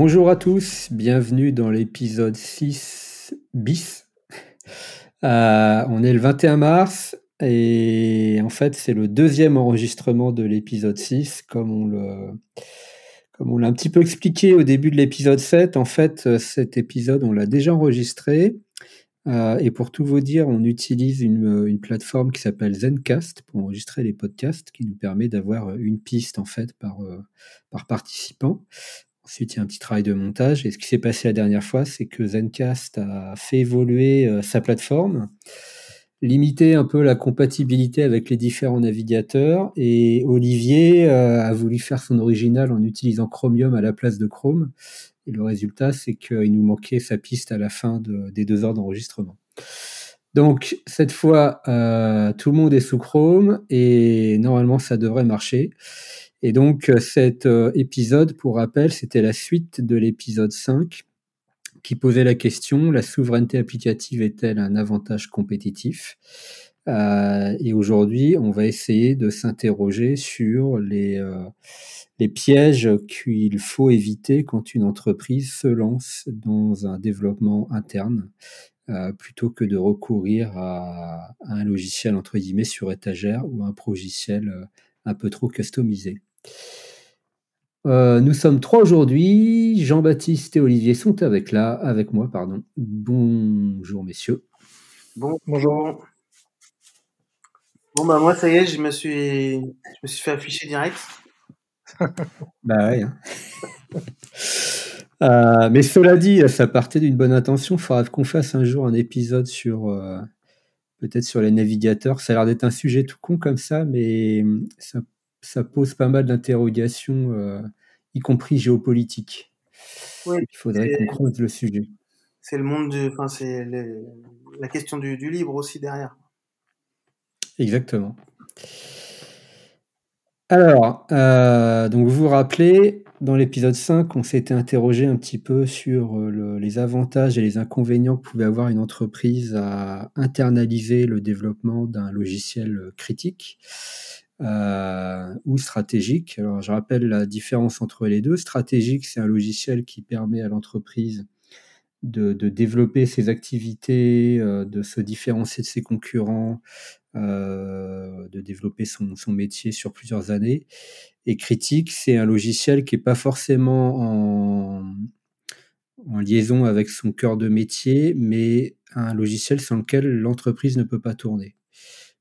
Bonjour à tous, bienvenue dans l'épisode 6 bis. Euh, on est le 21 mars et en fait c'est le deuxième enregistrement de l'épisode 6 comme on l'a un petit peu expliqué au début de l'épisode 7. En fait cet épisode on l'a déjà enregistré euh, et pour tout vous dire on utilise une, plateforme qui s'appelle Zencast pour enregistrer les podcasts qui nous permet d'avoir une piste en fait par, euh, par participant. Ensuite, il y a un petit travail de montage. Et ce qui s'est passé la dernière fois, c'est que Zencast a fait évoluer euh, sa plateforme, limiter un peu la compatibilité avec les différents navigateurs. Et Olivier euh, a voulu faire son original en utilisant Chromium à la place de Chrome. Et le résultat, c'est qu'il nous manquait sa piste à la fin des deux heures d'enregistrement. Donc, cette fois, euh, tout le monde est sous Chrome et normalement, ça devrait marcher. Et donc euh, cet euh, épisode, pour rappel, c'était la suite de l'épisode 5 qui posait la question, la souveraineté applicative est-elle un avantage compétitif? Euh, Et aujourd'hui, on va essayer de s'interroger sur les, pièges qu'il faut éviter quand une entreprise se lance dans un développement interne. Plutôt que de recourir à, à, un logiciel entre guillemets sur étagère ou un logiciel un peu trop customisé. Euh, nous sommes trois aujourd'hui. Jean-Baptiste et Olivier sont avec là, avec moi, pardon. Bonjour messieurs. Bon, bonjour. Bon bah moi ça y est, je me suis, je me suis fait afficher direct. bah ouais. Hein. euh, mais cela dit, ça partait d'une bonne intention. Il faudra qu'on fasse un jour un épisode sur euh, peut-être sur les navigateurs. Ça a l'air d'être un sujet tout con comme ça, mais ça ça pose pas mal d'interrogations, euh, y compris géopolitiques. Oui, Il faudrait qu'on creuse le sujet. C'est le monde du, enfin c'est la question du, du, libre aussi derrière. Exactement. Alors, euh, donc vous vous rappelez, dans l'épisode 5, on s'était interrogé un petit peu sur euh, le, les avantages et les inconvénients que pouvait avoir une entreprise à internaliser le développement d'un logiciel critique euh, ou stratégique. Alors, je rappelle la différence entre les deux. Stratégique, c'est un logiciel qui permet à l'entreprise de, de, développer ses activités, euh, de se différencier de ses concurrents, euh, de développer son, son, métier sur plusieurs années. Et critique, c'est un logiciel qui n'est pas forcément en, en liaison avec son cœur de métier, mais un logiciel sans lequel l'entreprise ne peut pas tourner.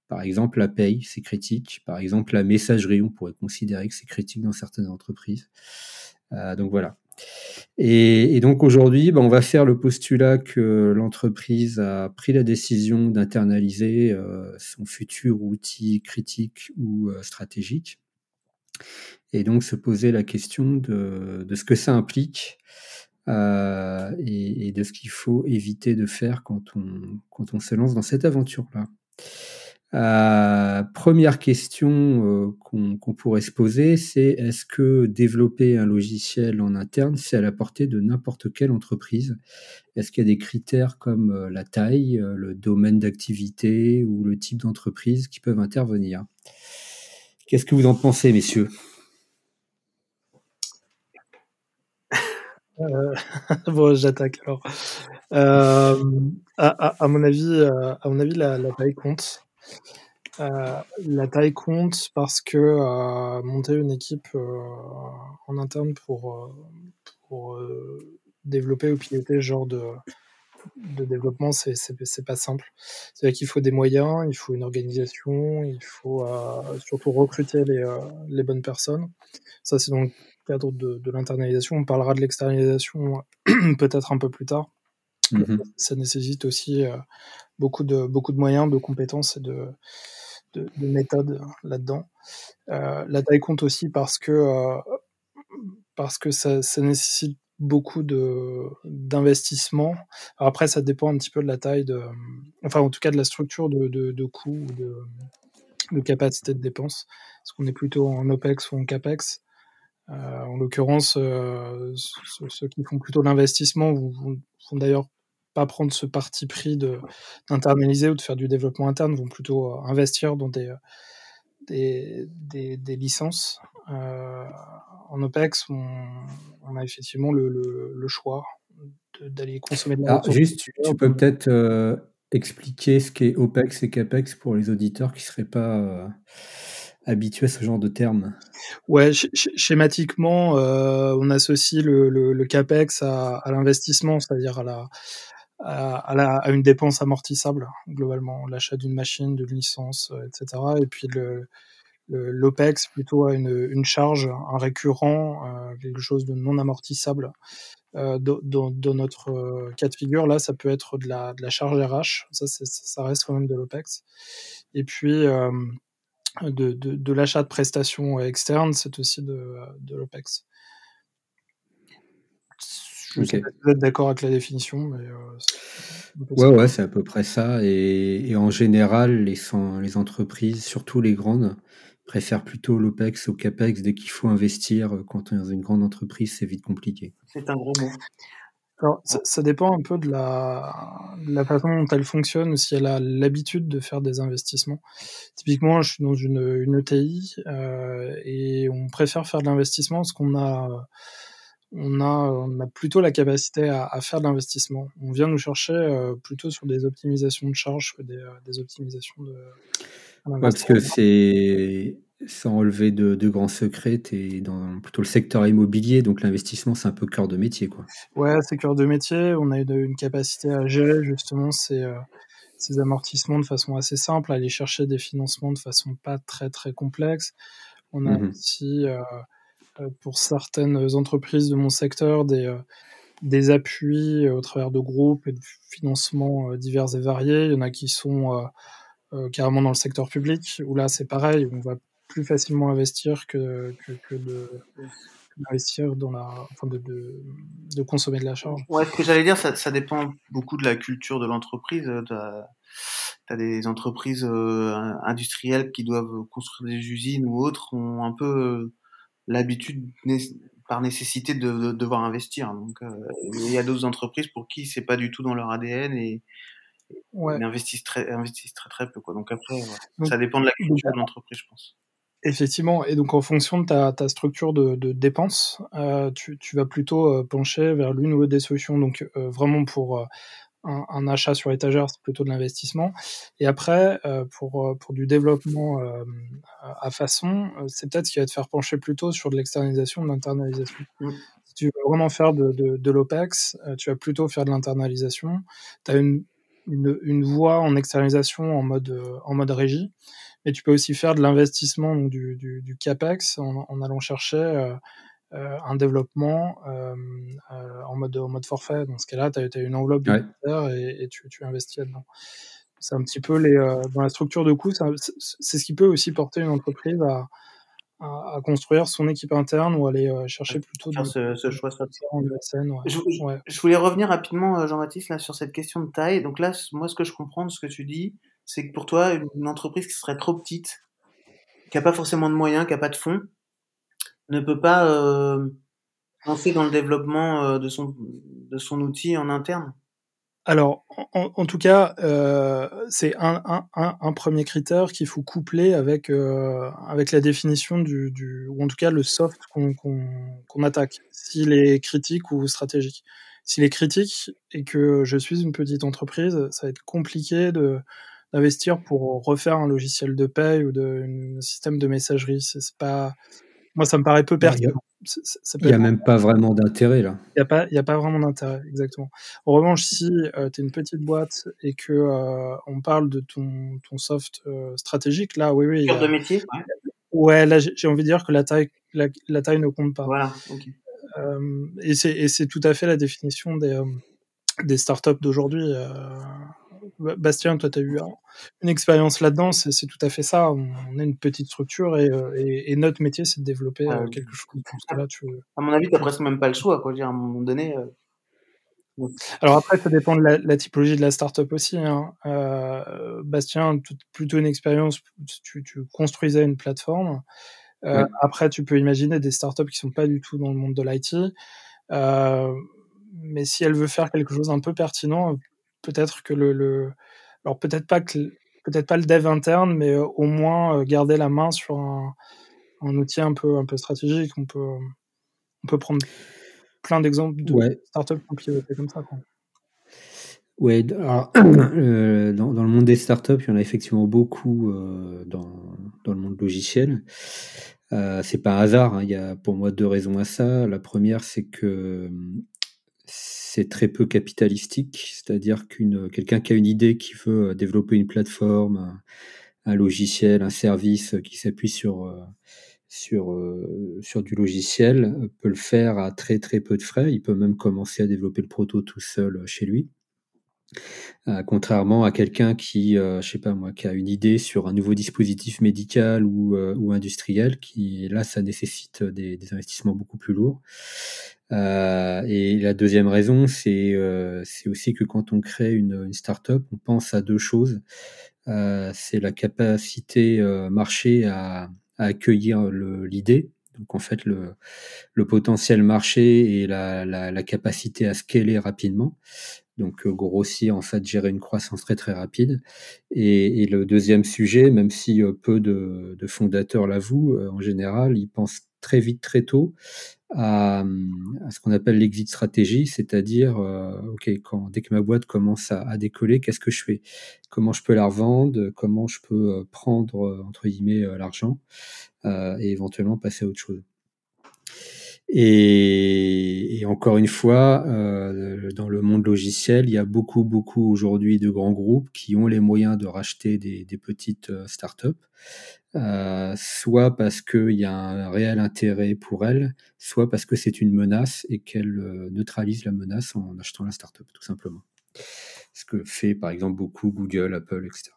Par exemple, la paye, c'est critique. Par exemple, la messagerie, on pourrait considérer que c'est critique dans certaines entreprises. Euh, donc voilà. Et, donc aujourd'hui, ben, on va faire le postulat que l'entreprise a pris la décision d'internaliser euh, son futur outil critique ou euh, stratégique. Et donc se poser la question de, ce que ça implique et, de ce qu'il faut éviter de faire quand on, quand on se lance dans cette aventure-là. Euh, première question euh, qu'on qu pourrait se poser, c'est est-ce que développer un logiciel en interne, c'est à la portée de n'importe quelle entreprise? Est-ce qu'il y a des critères comme euh, la taille, le domaine d'activité ou le type d'entreprise qui peuvent intervenir? Qu'est-ce que vous en pensez, messieurs? Bon, j'attaque alors. À, mon avis, à mon avis, la taille compte. Euh, la taille compte parce que euh, monter une équipe euh, en interne pour, développer ou piloter ce genre de, développement, c'est pas simple. C'est-à-dire qu'il faut des moyens, il faut une organisation, il faut surtout recruter les, bonnes personnes. Ça, c'est dans le cadre de l'internalisation. On parlera de l'externalisation peut-être un peu plus tard. Mmh. Ça nécessite aussi beaucoup de, beaucoup de moyens, de compétences et de, de, de méthodes là-dedans. Euh, la taille compte aussi parce que, euh, parce que ça, ça, nécessite beaucoup d'investissement. Après, ça dépend un petit peu de la taille, de, enfin en tout cas de la structure de, de, de coûts ou de, de capacité de dépense. Est-ce qu'on est plutôt en OPEX ou en CAPEX euh, En l'occurrence, euh, ceux qui font plutôt l'investissement vont d'ailleurs pas prendre ce parti pris d'internaliser ou de faire du développement interne, vont plutôt investir dans des, des, des, des licences. Euh, en OPEX, on, a effectivement le, le, choix d'aller consommer de la Alors, juste, tu, peux peut-être expliquer ce qu'est OPEX et CAPEX pour les auditeurs qui ne seraient pas habitués à ce genre de termes? Ouais, schématiquement, on associe le, le, CAPEX à, à l'investissement, c'est-à-dire à la, à, à, une dépense amortissable, globalement, l'achat d'une machine, d'une licence, etc. Et puis le, l'OPEX plutôt à une, une, charge, un récurrent, euh, quelque chose de non amortissable. Euh, dans, notre euh, cas de figure, là, ça peut être de la, de la charge RH, ça, ça reste quand même de l'OPEX. Et puis, euh, de, de, de l'achat de prestations externes, c'est aussi de l'OPEX. Je sais pas si vous êtes d'accord avec la définition, mais. Euh, ouais, ouais, c'est à peu près ça. Et, et en général, les, les entreprises, surtout les grandes, préfèrent plutôt l'OPEX au CAPEX dès qu'il faut investir. Quand on est dans une grande entreprise, c'est vite compliqué. C'est un gros mot. Alors, ça, dépend un peu de la, la, façon dont elle fonctionne ou si elle a l'habitude de faire des investissements. Typiquement, je suis dans une, une ETI euh, et on préfère faire de l'investissement parce qu'on a, on a, on a plutôt la capacité à, à faire de l'investissement. On vient nous chercher euh, plutôt sur des optimisations de charges que des, euh, des optimisations de. parce que c'est sans relever de, de, grands secrets, tu es dans plutôt le secteur immobilier, donc l'investissement, c'est un peu cœur de métier. Quoi. Ouais, c'est cœur de métier. On a une, capacité à gérer justement ces, euh, ces, amortissements de façon assez simple, à aller chercher des financements de façon pas très très complexe. On a mmh aussi, euh, pour certaines entreprises de mon secteur, des, des appuis au travers de groupes et de financements divers et variés. Il y en a qui sont carrément dans le secteur public, où là c'est pareil, on va plus facilement investir que, que, de investir dans la, enfin de, de, consommer de la charge. Ouais, ce que j'allais dire, ça, dépend beaucoup de la culture de l'entreprise. Tu as, des entreprises euh, industrielles qui doivent construire des usines ou autres, ont un peu euh, l'habitude, par nécessité, de, devoir investir. Donc, euh, il y a d'autres entreprises pour qui c'est pas du tout dans leur ADN et, ouais. investissent très, investissent très très peu. Quoi. Donc après, ça dépend de la culture de l'entreprise, je pense. Effectivement, et donc en fonction de ta, ta structure de, de dépenses, euh, tu, tu, vas plutôt euh, pencher vers l'une ou l'autre des solutions. Donc euh, vraiment pour un, un, achat sur étagère, c'est plutôt de l'investissement. Et après, euh, pour, pour du développement à façon, c'est peut-être ce qui va te faire pencher plutôt sur de l'externalisation, de l'internalisation. Mmh. Si tu veux vraiment faire de, de, de l'OPEX, tu vas plutôt faire de l'internalisation. Tu as une, une, une voie en externalisation en mode, en mode régie. Et tu peux aussi faire de l'investissement, du, du, du, CAPEX, en, en allant chercher euh, euh, un développement euh, euh, en, mode, en mode forfait. Dans ce cas-là, tu as, une enveloppe et, et, tu, tu investis là-dedans. C'est un petit peu les, euh, dans la structure de coûts, c'est ce qui peut aussi porter une entreprise à, à, construire son équipe interne ou aller chercher plutôt de, ce, ce choix en ouais. je, voulais revenir rapidement, Jean-Baptiste, là, sur cette question de taille. Donc là, moi, ce que je comprends de ce que tu dis, c'est que pour toi, une entreprise qui serait trop petite, qui n'a pas forcément de moyens, qui n'a pas de fonds, ne peut pas euh, lancer dans le développement euh, de, son, de son outil en interne alors, en, en, tout cas, euh, c'est un, un, un, premier critère qu'il faut coupler avec, euh, avec la définition du, du, ou en tout cas le soft qu'on qu'on attaque, s'il est critique ou stratégique. S'il est critique et que je suis une petite entreprise, ça va être compliqué de, d'investir pour refaire un logiciel de paye ou de, un système de messagerie. C'est pas, moi, ça me paraît peu pertinent. Il n'y a, même pas vraiment d'intérêt là. Il n'y a, pas, y a pas vraiment d'intérêt, exactement. En revanche, si euh, tu es une petite boîte et que euh, on parle de ton, ton soft euh, stratégique, là, oui, oui. Cœur de métier Ouais, ouais là, j'ai envie de dire que la taille, la, la taille ne compte pas. Voilà, okay. Euh, et c'est tout à fait la définition des, euh, des startups d'aujourd'hui. Bastien, toi, tu as eu une expérience là-dedans, c'est tout à fait ça. On, est une petite structure et, euh, et, et notre métier, c'est de développer ah, euh, quelque chose. Là, tu... À mon avis, tu presque même pas le choix. Quoi. Dire, à un moment donné. Euh... Alors après, ça dépend de la, la typologie de la startup aussi. Hein. Euh, Bastien, plutôt une expérience, tu, tu, construisais une plateforme. Euh, ouais. Après, tu peux imaginer des startups qui sont pas du tout dans le monde de l'IT. Euh, mais si elle veut faire quelque chose un peu pertinent, peut-être que le, le, alors peut-être pas que peut-être pas le dev interne, mais au moins garder la main sur un un outil un peu, un peu stratégique. On peut, on peut prendre plein d'exemples de startups qui ont pivoté comme ça. Oui, euh, dans, dans, le monde des startups, il y en a effectivement beaucoup euh, dans, dans, le monde logiciel. Euh, c'est pas un hasard, hein. il y a pour moi deux raisons à ça. La première, c'est que c'est très peu capitalistique, c'est-à-dire qu'une quelqu'un qui a une idée, qui veut développer une plateforme, un, logiciel, un service qui s'appuie sur sur, sur du logiciel peut le faire à très très peu de frais. Il peut même commencer à développer le proto tout seul chez lui. Euh, contrairement à quelqu'un qui, euh, je sais pas moi, qui a une idée sur un nouveau dispositif médical ou, euh, industriel, qui là, ça nécessite des, investissements beaucoup plus lourds. et la deuxième raison, c'est aussi que quand on crée une, start-up, on pense à deux choses. c'est la capacité marché à, accueillir l'idée, donc en fait le, potentiel marché et la, capacité à scaler rapidement donc euh, grossir, en fait, gérer une croissance très très rapide. Et, le deuxième sujet, même si euh, peu de, fondateurs l'avouent, euh, en général, ils pensent très vite, très tôt à, ce qu'on appelle l'exit stratégie, c'est-à-dire, ok, quand dès que ma boîte commence à, décoller, qu'est-ce que je fais? Comment je peux la revendre? Comment je peux prendre entre guillemets l'argent? Et éventuellement passer à autre chose et, encore une fois, euh, dans le monde logiciel, il y a beaucoup, beaucoup aujourd'hui de grands groupes qui ont les moyens de racheter des, petites euh, startups, euh, soit parce qu'il y a un réel intérêt pour elles, soit parce que c'est une menace et qu'elles neutralisent la menace en achetant la startup, tout simplement. Ce que fait par exemple beaucoup Google, Apple, etc.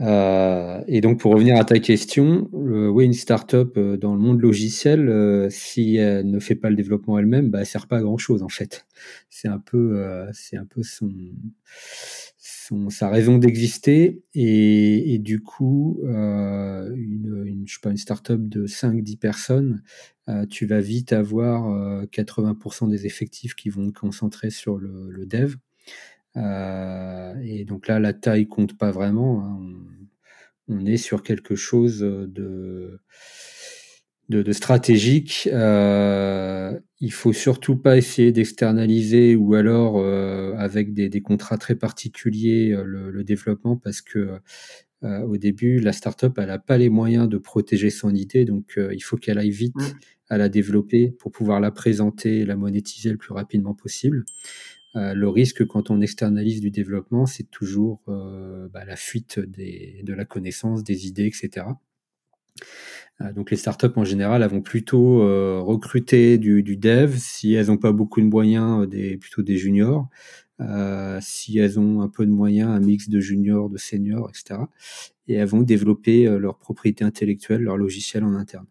Euh, et donc, pour revenir à ta question, oui, une startup euh, dans le monde logiciel, euh, si elle ne fait pas le développement elle-même, bah, elle sert pas à grand chose en fait. C'est un peu, euh, c'est un peu son, son, sa raison d'exister. Et, et, du coup, une, une, je sais pas, une startup de 5-10 personnes, tu vas vite avoir 80% des effectifs qui vont concentrer sur le, le dev. Euh, et donc là, la taille compte pas vraiment. Hein. On, est sur quelque chose de, de, stratégique. Euh, il faut surtout pas essayer d'externaliser ou alors euh, avec des, des, contrats très particuliers euh, le, le développement parce que euh, au début, la startup, elle n'a pas les moyens de protéger son idée, donc il faut qu'elle aille vite mmh. à la développer pour pouvoir la présenter, la monétiser le plus rapidement possible. Euh, le risque quand on externalise du développement, c'est toujours euh, bah, la fuite de la connaissance, des idées, etc. Euh, donc les startups en général, elles vont plutôt recruter du, du, dev si elles n'ont pas beaucoup de moyens, des, plutôt des juniors. si elles ont un peu de moyens, un mix de juniors, de seniors, etc. Et elles vont développer leur propriété intellectuelle, leur logiciel en interne.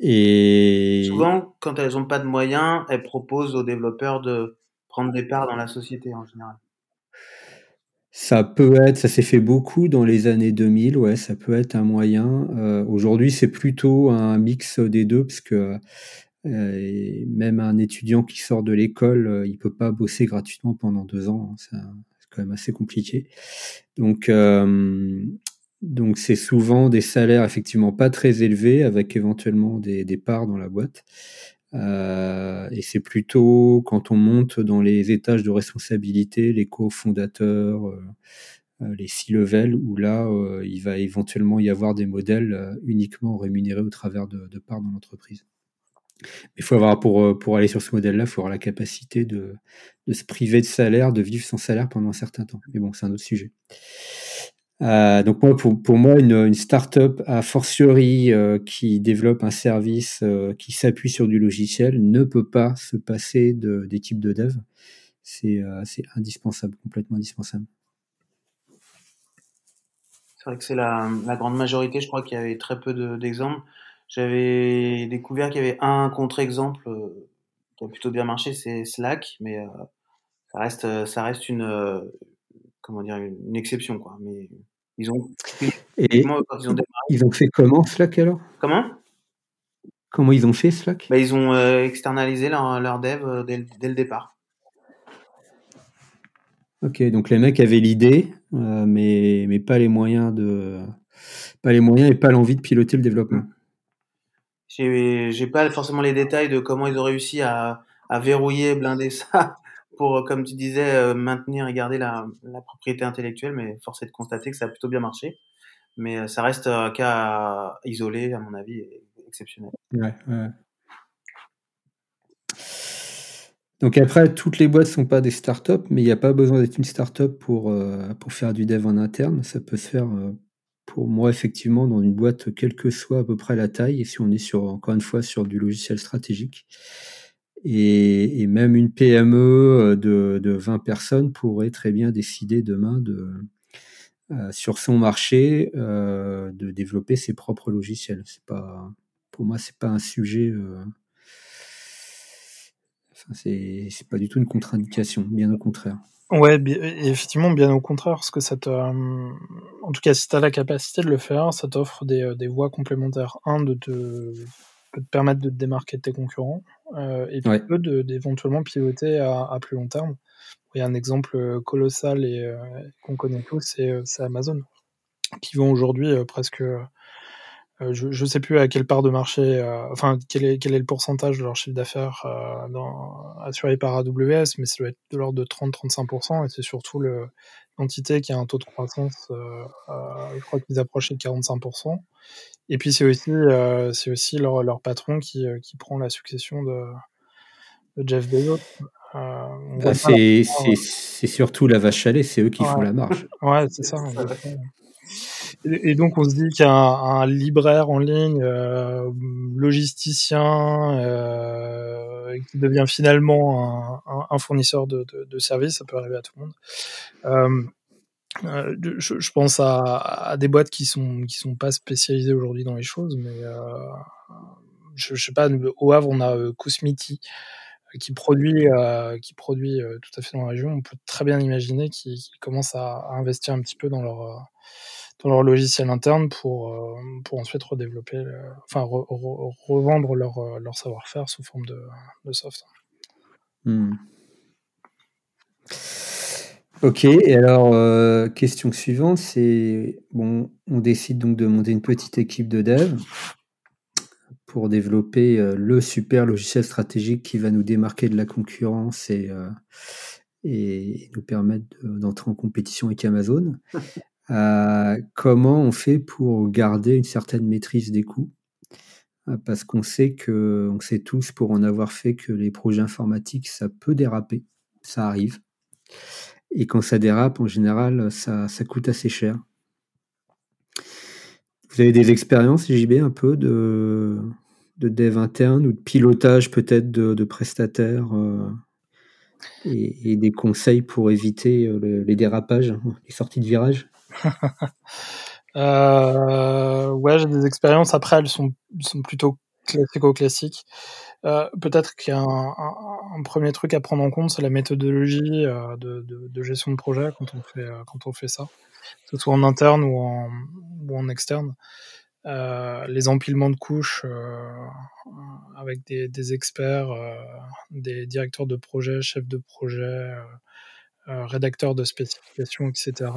Et souvent, quand elles n'ont pas de moyens, elles proposent aux développeurs de prendre des parts dans la société en général. Ça peut être, ça s'est fait beaucoup dans les années 2000, ouais, ça peut être un moyen. Euh, aujourd'hui, c'est plutôt un mix des deux, parce que euh, même un étudiant qui sort de l'école, euh, il peut pas bosser gratuitement pendant deux ans. Hein, c'est quand même assez compliqué. Donc, donc c'est souvent des salaires effectivement pas très élevés avec éventuellement des, parts dans la boîte. Euh, et c'est plutôt quand on monte dans les étages de responsabilité, les cofondateurs, euh, euh les six levels, où là, il va éventuellement y avoir des modèles uniquement rémunérés au travers de, de parts dans l'entreprise. Il faut avoir, pour, pour aller sur ce modèle-là, il faut avoir la capacité de, de se priver de salaire, de vivre sans salaire pendant un certain temps. Mais bon, c'est un autre sujet. Euh, donc moi, pour, moi, une, une start-up a fortiori euh, qui développe un service euh, qui s'appuie sur du logiciel ne peut pas se passer d'équipe de, de, dev. C'est indispensable, complètement indispensable. C'est vrai que c'est la, la, grande majorité. Je crois qu'il y avait très peu d'exemples. J'avais découvert qu'il y avait un contre-exemple qui a plutôt bien marché, c'est Slack, mais ça reste, ça reste une, comment dire, une, exception, quoi. Mais ils ont, Et ils ont, ils ont fait comment Slack alors? Comment? Comment ils ont fait Slack? Bah, Ils ont euh, externalisé leur, leur dev euh, dès, dès, le départ. Ok, donc les mecs avaient l'idée, euh, mais, mais pas les moyens de, pas les moyens et pas l'envie de piloter le développement. J'ai pas forcément les détails de comment ils ont réussi à, à verrouiller, blinder ça pour, comme tu disais, maintenir et garder la, propriété intellectuelle, mais force est de constater que ça a plutôt bien marché. Mais ça reste un cas isolé, à mon avis, exceptionnel. Donc après, toutes les boîtes ne sont pas des startups, mais il n'y a pas besoin d'être une startup pour, euh, pour faire du dev en interne. Ça peut se faire, euh, pour moi, effectivement, dans une boîte, quelle que soit à peu près la taille, et si on est sur, encore une fois sur du logiciel stratégique. Et, même une PME euh, de, de, 20 personnes pourrait très bien décider demain de, sur son marché de développer ses propres logiciels. C'est pas, pour moi, c'est pas un sujet c'est pas du tout une contre-indication, bien au contraire. Ouais, effectivement, bien au contraire, parce que ça te, euh, en tout cas, si tu as la capacité de le faire, ça t'offre des, euh, des, voies complémentaires. Un, de te, te permettre de te démarquer de tes concurrents, euh, et puis deux, d'éventuellement piloter à, plus long terme. Il y a un exemple colossal et qu'on connaît tous, c'est Amazon, qui vont aujourd'hui presque euh, je ne sais plus à quelle part de marché, euh, enfin quel est, quel est le pourcentage de leur chiffre d'affaires euh, assuré par AWS, mais ça doit être de l'ordre de 30-35%, et c'est surtout l'entité qui a un taux de croissance, je crois qu'ils approchent les 45%. Et puis c'est aussi, c'est aussi leur, leur patron qui, qui prend la succession de, de Jeff Bezos. Bah, c'est surtout la vache à lait, c'est eux qui font la marge. Ouais, c'est ça. Et, donc on se dit qu'un un libraire en ligne, euh, logisticien, euh, qui devient finalement un, un fournisseur de, de, de, services, ça peut arriver à tout le monde. Euh, euh je, je, pense à, à, des boîtes qui sont qui sont pas spécialisées aujourd'hui dans les choses, mais euh, je, je, sais pas. Au Havre, on a Cosmiti qui produit qui produit tout à fait dans la région. On peut très bien imaginer qu'ils commencent à, à, investir un petit peu dans leur dans leur logiciel interne pour, euh, pour ensuite redévelopper, enfin revendre leur, euh, leur savoir-faire sous forme de, de soft. Hmm. Ok, et alors, euh, question suivante, c'est, bon, on décide donc de monter une petite équipe de dev pour développer le super logiciel stratégique qui va nous démarquer de la concurrence et, et nous permettre d'entrer en compétition avec Amazon. Euh, comment on fait pour garder une certaine maîtrise des coûts? Euh, Parce qu'on sait que, on sait tous pour en avoir fait que les projets informatiques, ça peut déraper, ça arrive. Et quand ça dérape, en général, ça, coûte assez cher. Vous avez des expériences, JB, un peu de, de dev interne ou de pilotage peut-être de, prestataires euh, et, des conseils pour éviter les dérapages, les sorties de virage euh, ouais, j'ai des expériences. Après, elles sont, plutôt classico-classiques. Euh, peut-être qu'il y a un, premier truc à prendre en compte, c'est la méthodologie euh, de, gestion de projet quand on fait, euh, quand on fait ça, que soit en interne ou en, ou en externe. Les empilements de couches avec des experts, des directeurs de projet, chefs de projet, rédacteurs de spécifications, etc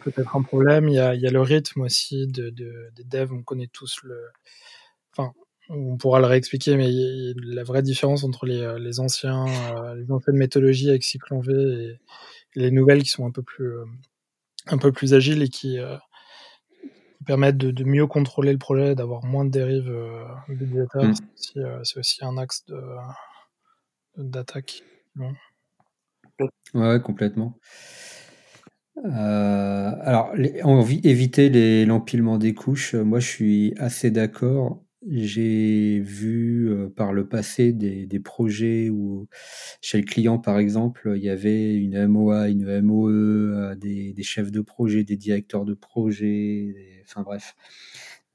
peut-être un problème. Il y, a, il y a, le rythme aussi de, de, des devs. On connaît tous le. Enfin, on pourra le réexpliquer, mais la vraie différence entre les, les anciens, euh, les anciennes méthodologies avec cycle en V et, les nouvelles qui sont un peu plus, euh, un peu plus agiles et qui, euh, permettent de, de, mieux contrôler le projet, d'avoir moins de dérives budgétaires. Mmh. C'est aussi, un axe d'attaque. Ouais, complètement. Euh, alors, éviter l'empilement des couches, euh, moi je suis assez d'accord. J'ai vu euh, par le passé des, projets où, chez le client par exemple, il y avait une MOA, une MOE, des, des chefs de projet, des directeurs de projet, enfin bref,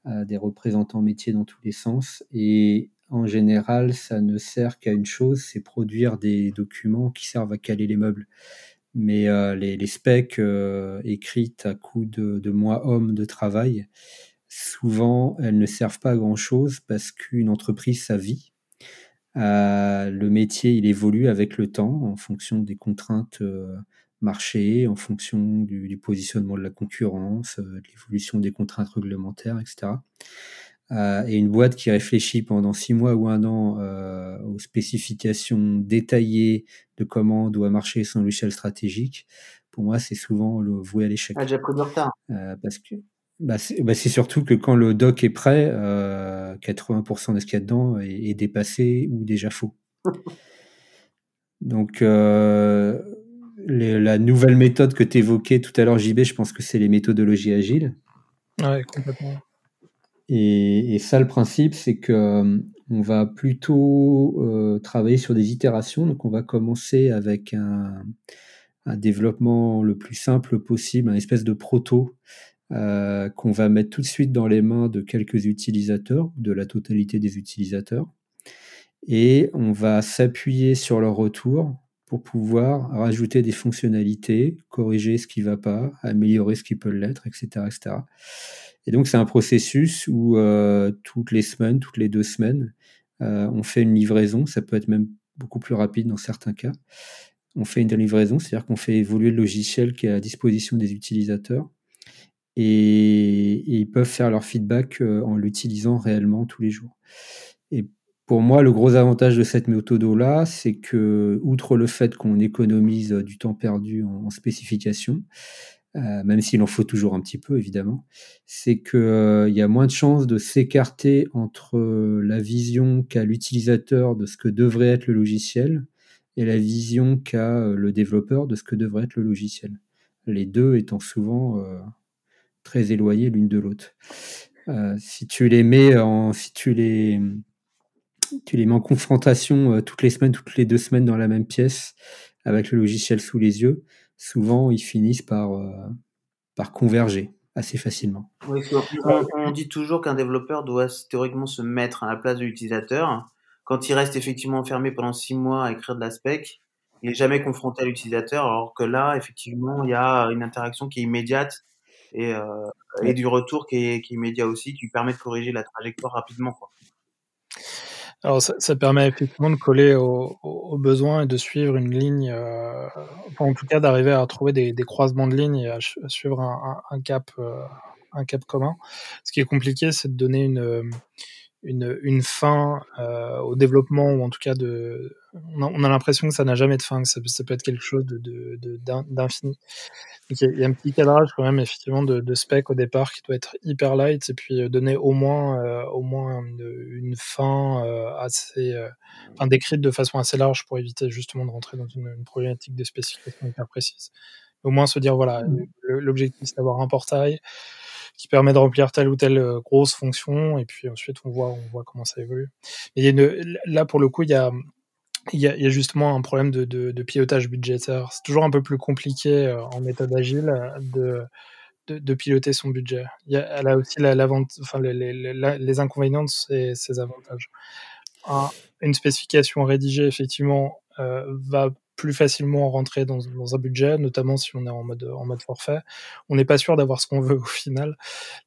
des représentants métiers dans tous les sens. Et en général, ça ne sert qu'à une chose, c'est produire des documents qui servent à caler les meubles mais euh, les, les, specs euh, écrites à coup de, de mois hommes de travail, souvent elles ne servent pas à grand chose parce qu'une entreprise, ça vit. Euh, le métier, il évolue avec le temps en fonction des contraintes marché en fonction du, positionnement de la concurrence, de l'évolution des contraintes réglementaires, etc. et une boîte qui réfléchit pendant six mois ou un an aux spécifications détaillées de comment doit marcher son logiciel stratégique, pour moi, c'est souvent le voué à l'échec. Ah, j'ai pris du retard. parce que bah, bah c'est surtout que quand le doc est prêt, 80% de ce qu'il y a dedans est, est dépassé ou déjà faux. Donc, euh, la nouvelle méthode que tu évoquais tout à l'heure, JB, je pense que c'est les méthodologies agiles. Ouais, complètement. Et, ça, le principe, c'est que euh, on va plutôt euh, travailler sur des itérations. Donc, on va commencer avec un, développement le plus simple possible, un espèce de proto qu'on va mettre tout de suite dans les mains de quelques utilisateurs, de la totalité des utilisateurs et on va s'appuyer sur leur retour pour pouvoir rajouter des fonctionnalités, corriger ce qui ne va pas, améliorer ce qui peut l'être, etc., etc. Et donc c'est un processus où euh, toutes les semaines, toutes les deux semaines, euh, on fait une livraison. Ça peut être même beaucoup plus rapide dans certains cas. On fait une livraison, c'est-à-dire qu'on fait évoluer le logiciel qui est à disposition des utilisateurs et, ils peuvent faire leur feedback euh, en l'utilisant réellement tous les jours. Et pour moi, le gros avantage de cette méthode-là, c'est que, outre le fait qu'on économise du temps perdu en, spécification, euh, même s'il en faut toujours un petit peu, évidemment, c'est qu'il euh, y a moins de chances de s'écarter entre la vision qu'a l'utilisateur de ce que devrait être le logiciel et la vision qu'a le développeur de ce que devrait être le logiciel. Les deux étant souvent très éloignés l'une de l'autre. si tu les mets en, si tu les tu les mets en confrontation euh, toutes les semaines, toutes les deux semaines dans la même pièce avec le logiciel sous les yeux, souvent ils finissent par, euh, par converger assez facilement. on, dit toujours qu'un développeur doit théoriquement se mettre à la place de l'utilisateur. Quand il reste effectivement enfermé pendant six mois à écrire de la spec, il n'est jamais confronté à l'utilisateur, alors que là, effectivement, il y a une interaction qui est immédiate et, euh, et du retour qui est, qui est immédiat aussi, qui permet de corriger la trajectoire rapidement. Quoi. Alors ça, ça, permet effectivement de coller aux, aux, besoins et de suivre une ligne, euh, en tout cas d'arriver à trouver des, des, croisements de lignes et à, suivre un, un, cap, euh, un cap commun. Ce qui est compliqué, c'est de donner une, une, une fin euh, au développement ou en tout cas de, on a, l'impression que ça n'a jamais de fin, que ça, ça, peut être quelque chose de, d'infini. De, il y, a un petit cadrage quand même effectivement de, de, spec au départ qui doit être hyper light et puis euh, donner au moins au moins une, fin assez enfin décrite de façon assez large pour éviter justement de rentrer dans une, une problématique de spécification hyper précise. Au moins se dire voilà mmh. l'objectif c'est d'avoir un portail qui permet de remplir telle ou telle grosse fonction et puis ensuite on voit on voit comment ça évolue. Et là pour le coup il y a il y, a, justement un problème de, de, de pilotage budgétaire. C'est toujours un peu plus compliqué euh, en méthode agile de, de, de, piloter son budget. Il y a, elle a aussi la, enfin, les, les, les, inconvénients et ses avantages. Un, une spécification rédigée, effectivement, euh, va plus facilement rentrer dans, dans, un budget, notamment si on est en mode, en mode forfait. On n'est pas sûr d'avoir ce qu'on veut au final.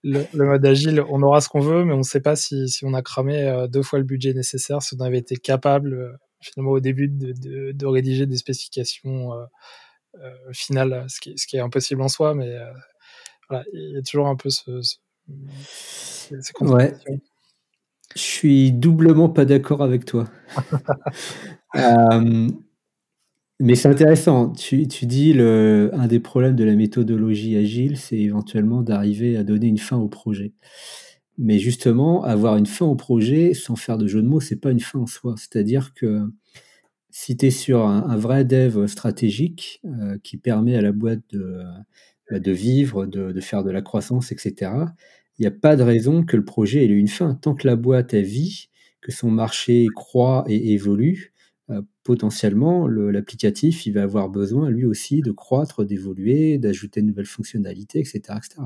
Le, le, mode agile, on aura ce qu'on veut, mais on ne sait pas si, si on a cramé euh, deux fois le budget nécessaire, si on avait été capable finalement au début de, de, de rédiger des spécifications euh, euh, finales, ce qui, ce qui, est impossible en soi, mais euh, voilà, il y a toujours un peu ce, ce, ouais. Je suis doublement pas d'accord avec toi. mais c'est intéressant. Tu, dis un des problèmes de la méthodologie agile, c'est éventuellement d'arriver à donner une fin au projet. Mais justement, avoir une fin au projet, sans faire de jeu de mots, c'est pas une fin en soi. C'est-à-dire que si tu es sur un, vrai dev stratégique euh, qui permet à la boîte de, euh, de vivre, de, de, faire de la croissance, etc., il n'y a pas de raison que le projet ait une fin. Tant que la boîte a vie, que son marché croît et évolue, potentiellement, l'applicatif, il va avoir besoin lui aussi de croître, d'évoluer, d'ajouter de nouvelles fonctionnalités, etc. etc.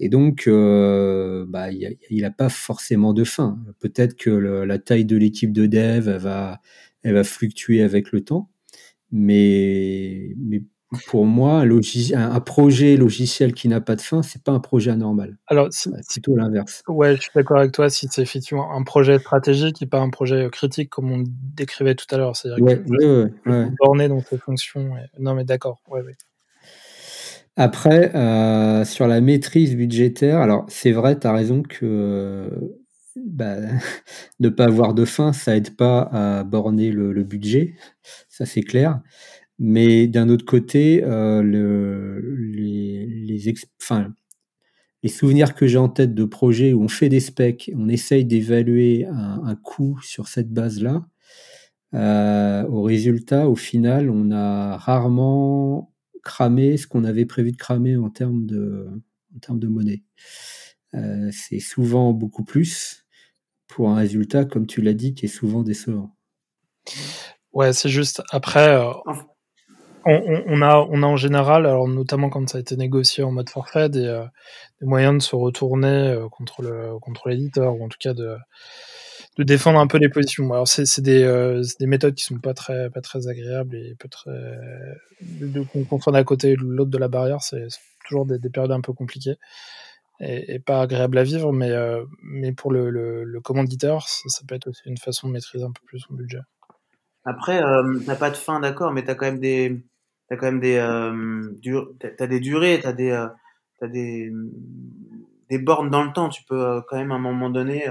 Et donc, euh, bah, il n'a pas forcément de fin. Peut-être que la taille de l'équipe de dev elle va fluctuer avec le temps, mais, mais pour moi, un, projet logiciel qui n'a pas de fin, c'est pas un projet anormal. Alors, c'est plutôt l'inverse. Ouais, je suis d'accord avec toi. Si c'est effectivement un projet stratégique et pas un projet critique, comme on décrivait tout à l'heure, c'est-à-dire ouais, borné dans ses fonctions. Non, mais d'accord. Après, euh, sur la maîtrise budgétaire, alors c'est vrai, tu as raison que bah, ne pas avoir de fin, ça aide pas à borner le, budget, ça c'est clair. Mais d'un autre côté, euh, les, les, les souvenirs que j'ai en tête de projets où on fait des specs, on essaye d'évaluer un, coût sur cette base-là, euh, au résultat, au final, on a rarement cramer ce qu'on avait prévu de cramer en termes de, en termes de monnaie. Euh, c'est souvent beaucoup plus pour un résultat, comme tu l'as dit, qui est souvent décevant. Ouais, c'est juste. Après, euh, on, a, on a en général, alors notamment quand ça a été négocié en mode forfait, des, euh, moyens de se retourner contre le contre l'éditeur ou en tout cas de de défendre un peu les positions. Alors c'est des, euh, des méthodes qui sont pas très pas très agréables et peut très de, confronte à côté l'autre de la barrière, c'est toujours des, des, périodes un peu compliquées et, et pas agréables à vivre, mais euh, mais pour le, le, le commanditeur, ça, peut être aussi une façon de maîtriser un peu plus son budget. Après, euh, t'as pas de fin, d'accord, mais t'as quand même des t'as quand même des euh, t'as des durées, t'as des euh, t'as des des bornes dans le temps. Tu peux quand même à un moment donné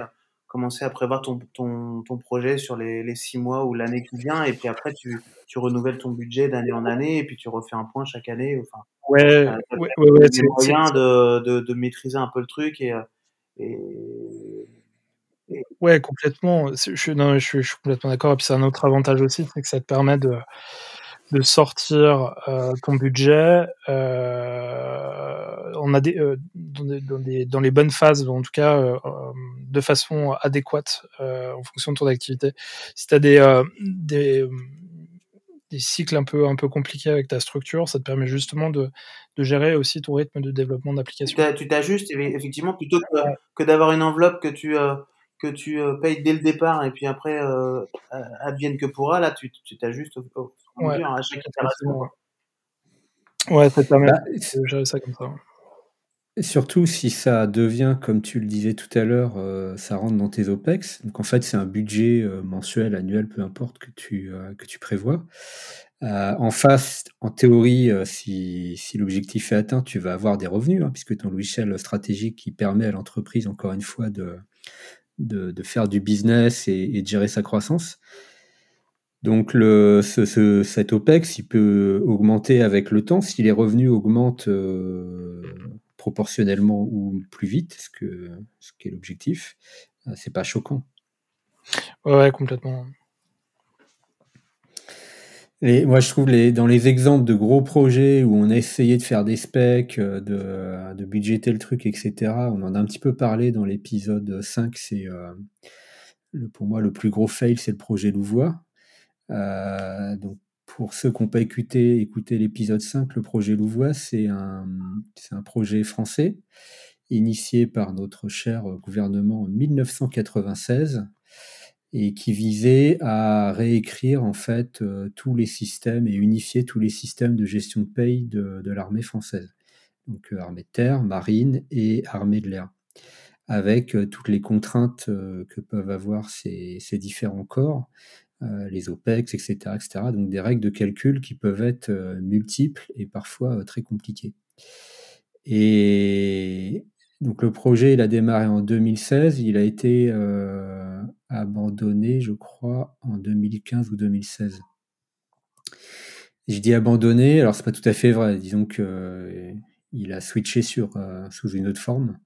commencer à prévoir ton, ton, ton projet sur les, les, six mois ou l'année qui vient, et puis après tu, tu renouvelles ton budget d'année en année, et puis tu refais un point chaque année. Enfin, ouais, ouais, ouais, ouais c'est moyen de, de, de, maîtriser un peu le truc et, et, Ouais, complètement. Je, suis, non, je, suis, je suis complètement d'accord. Et puis c'est un autre avantage aussi, c'est que ça te permet de, de sortir euh, ton budget. Euh, on a euh, dans, des, dans, les bonnes phases, en tout cas, de façon adéquate en fonction de ton activité. Si tu as des, des, des, cycles un peu, un peu compliqués avec ta structure, ça te permet justement de, de gérer aussi ton rythme de développement d'application. Tu t'ajustes effectivement plutôt que d'avoir une enveloppe que tu que tu payes dès le départ et puis après euh, advienne que pourra là tu t'ajustes au, ouais, à chaque Ouais, ça te permet bah, de gérer ça comme ça. Surtout si ça devient, comme tu le disais tout à l'heure, euh, ça rentre dans tes OPEX. Donc en fait, c'est un budget euh, mensuel, annuel, peu importe que tu, euh, que tu prévois. en face, en théorie, si, si l'objectif est atteint, tu vas avoir des revenus, hein, puisque ton logiciel stratégique qui permet à l'entreprise, encore une fois, de, de, faire du business et, de gérer sa croissance. Donc ce, cet OPEX, il peut augmenter avec le temps si les revenus augmentent euh, proportionnellement ou plus vite, ce, que, ce qui est l'objectif. Euh, c'est pas choquant. Ouais, complètement. Moi, je trouve les, dans les exemples de gros projets où on a essayé de faire des specs, euh, de, de budgéter le truc, etc., on en a un petit peu parlé dans l'épisode 5. C'est pour moi le plus gros fail, c'est le projet Louvois euh, donc pour ceux qui n'ont pas écouté, l'épisode 5, le projet Louvois, c'est un projet français initié par notre cher gouvernement en 1996 et qui visait à réécrire en fait euh, tous les systèmes et unifier tous les systèmes de gestion de paye de, l'armée française. Donc euh, armée de terre, marine et armée de l'air. Avec euh, toutes les contraintes que peuvent avoir ces, ces différents corps les OPEX, etc., etc. Donc des règles de calcul qui peuvent être multiples et parfois très compliquées. Et donc le projet, il a démarré en 2016, il a été abandonné, je crois, en 2015 ou 2016. Je dis abandonné, alors c'est pas tout à fait vrai. Disons que il a switché sur sous une autre forme,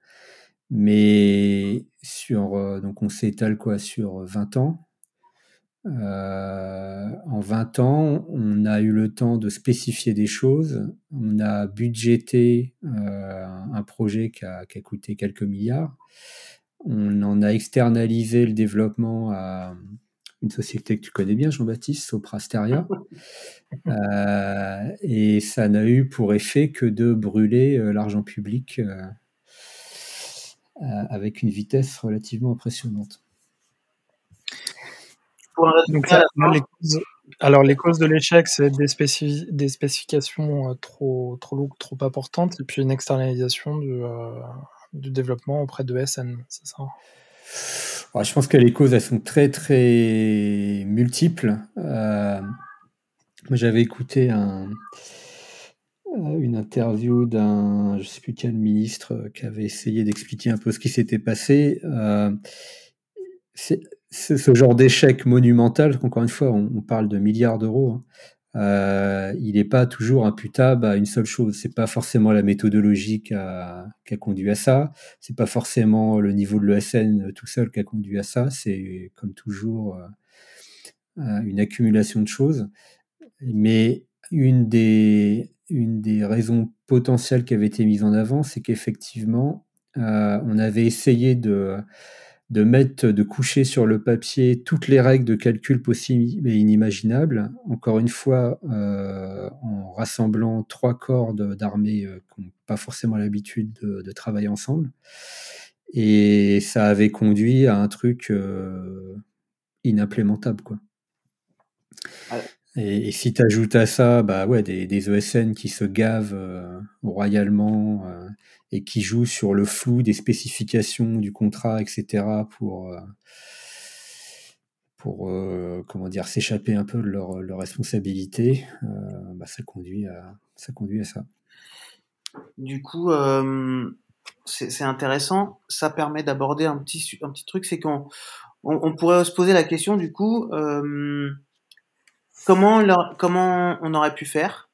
mais sur donc on s'étale quoi sur 20 ans. Euh, en 20 ans, on a eu le temps de spécifier des choses. On a budgété euh, un projet qui a, coûté quelques milliards. On en a externalisé le développement à une société que tu connais bien, Jean-Baptiste, Soprasteria. Euh, et ça n'a eu pour effet que de brûler l'argent public avec une vitesse relativement impressionnante. Donc, ça, les, causes, Alors, les causes de l'échec, c'est des, des spécifications trop, trop lourdes, trop importantes, et puis une externalisation du, du développement auprès de SN, c'est ça? Je pense que les causes, elles sont très, très multiples. moi, j'avais écouté un, une interview d'un, je sais plus quel ministre, qui avait essayé d'expliquer un peu ce qui s'était passé. Euh, c'est ce genre d'échec monumental, encore une fois, on, parle de milliards d'euros. Hein. Euh, il n'est pas toujours imputable à une seule chose. C'est pas forcément la méthodologie qui a, conduit à ça. C'est pas forcément le niveau de l'ESN tout seul qui a conduit à ça. C'est comme toujours euh, une accumulation de choses. Mais une des, une des raisons potentielles qui avait été mise en avant, c'est qu'effectivement, euh, on avait essayé de, de mettre, de coucher sur le papier toutes les règles de calcul possibles et inimaginables, encore une fois, euh, en rassemblant trois corps d'armées euh, qui n'ont pas forcément l'habitude de, travailler ensemble. Et ça avait conduit à un truc inimplémentable, quoi. Et, si tu ajoutes à ça bah ouais, des, ESN qui se gavent euh, royalement euh, et qui jouent sur le flou des spécifications du contrat, etc., pour, euh, pour comment dire, s'échapper un peu de leur, leur responsabilité, bah ça, conduit à, ça conduit à ça. Du coup, c'est intéressant. Ça permet d'aborder un petit, un petit truc, c'est qu'on on, pourrait se poser la question, du coup, comment, comment on aurait pu faire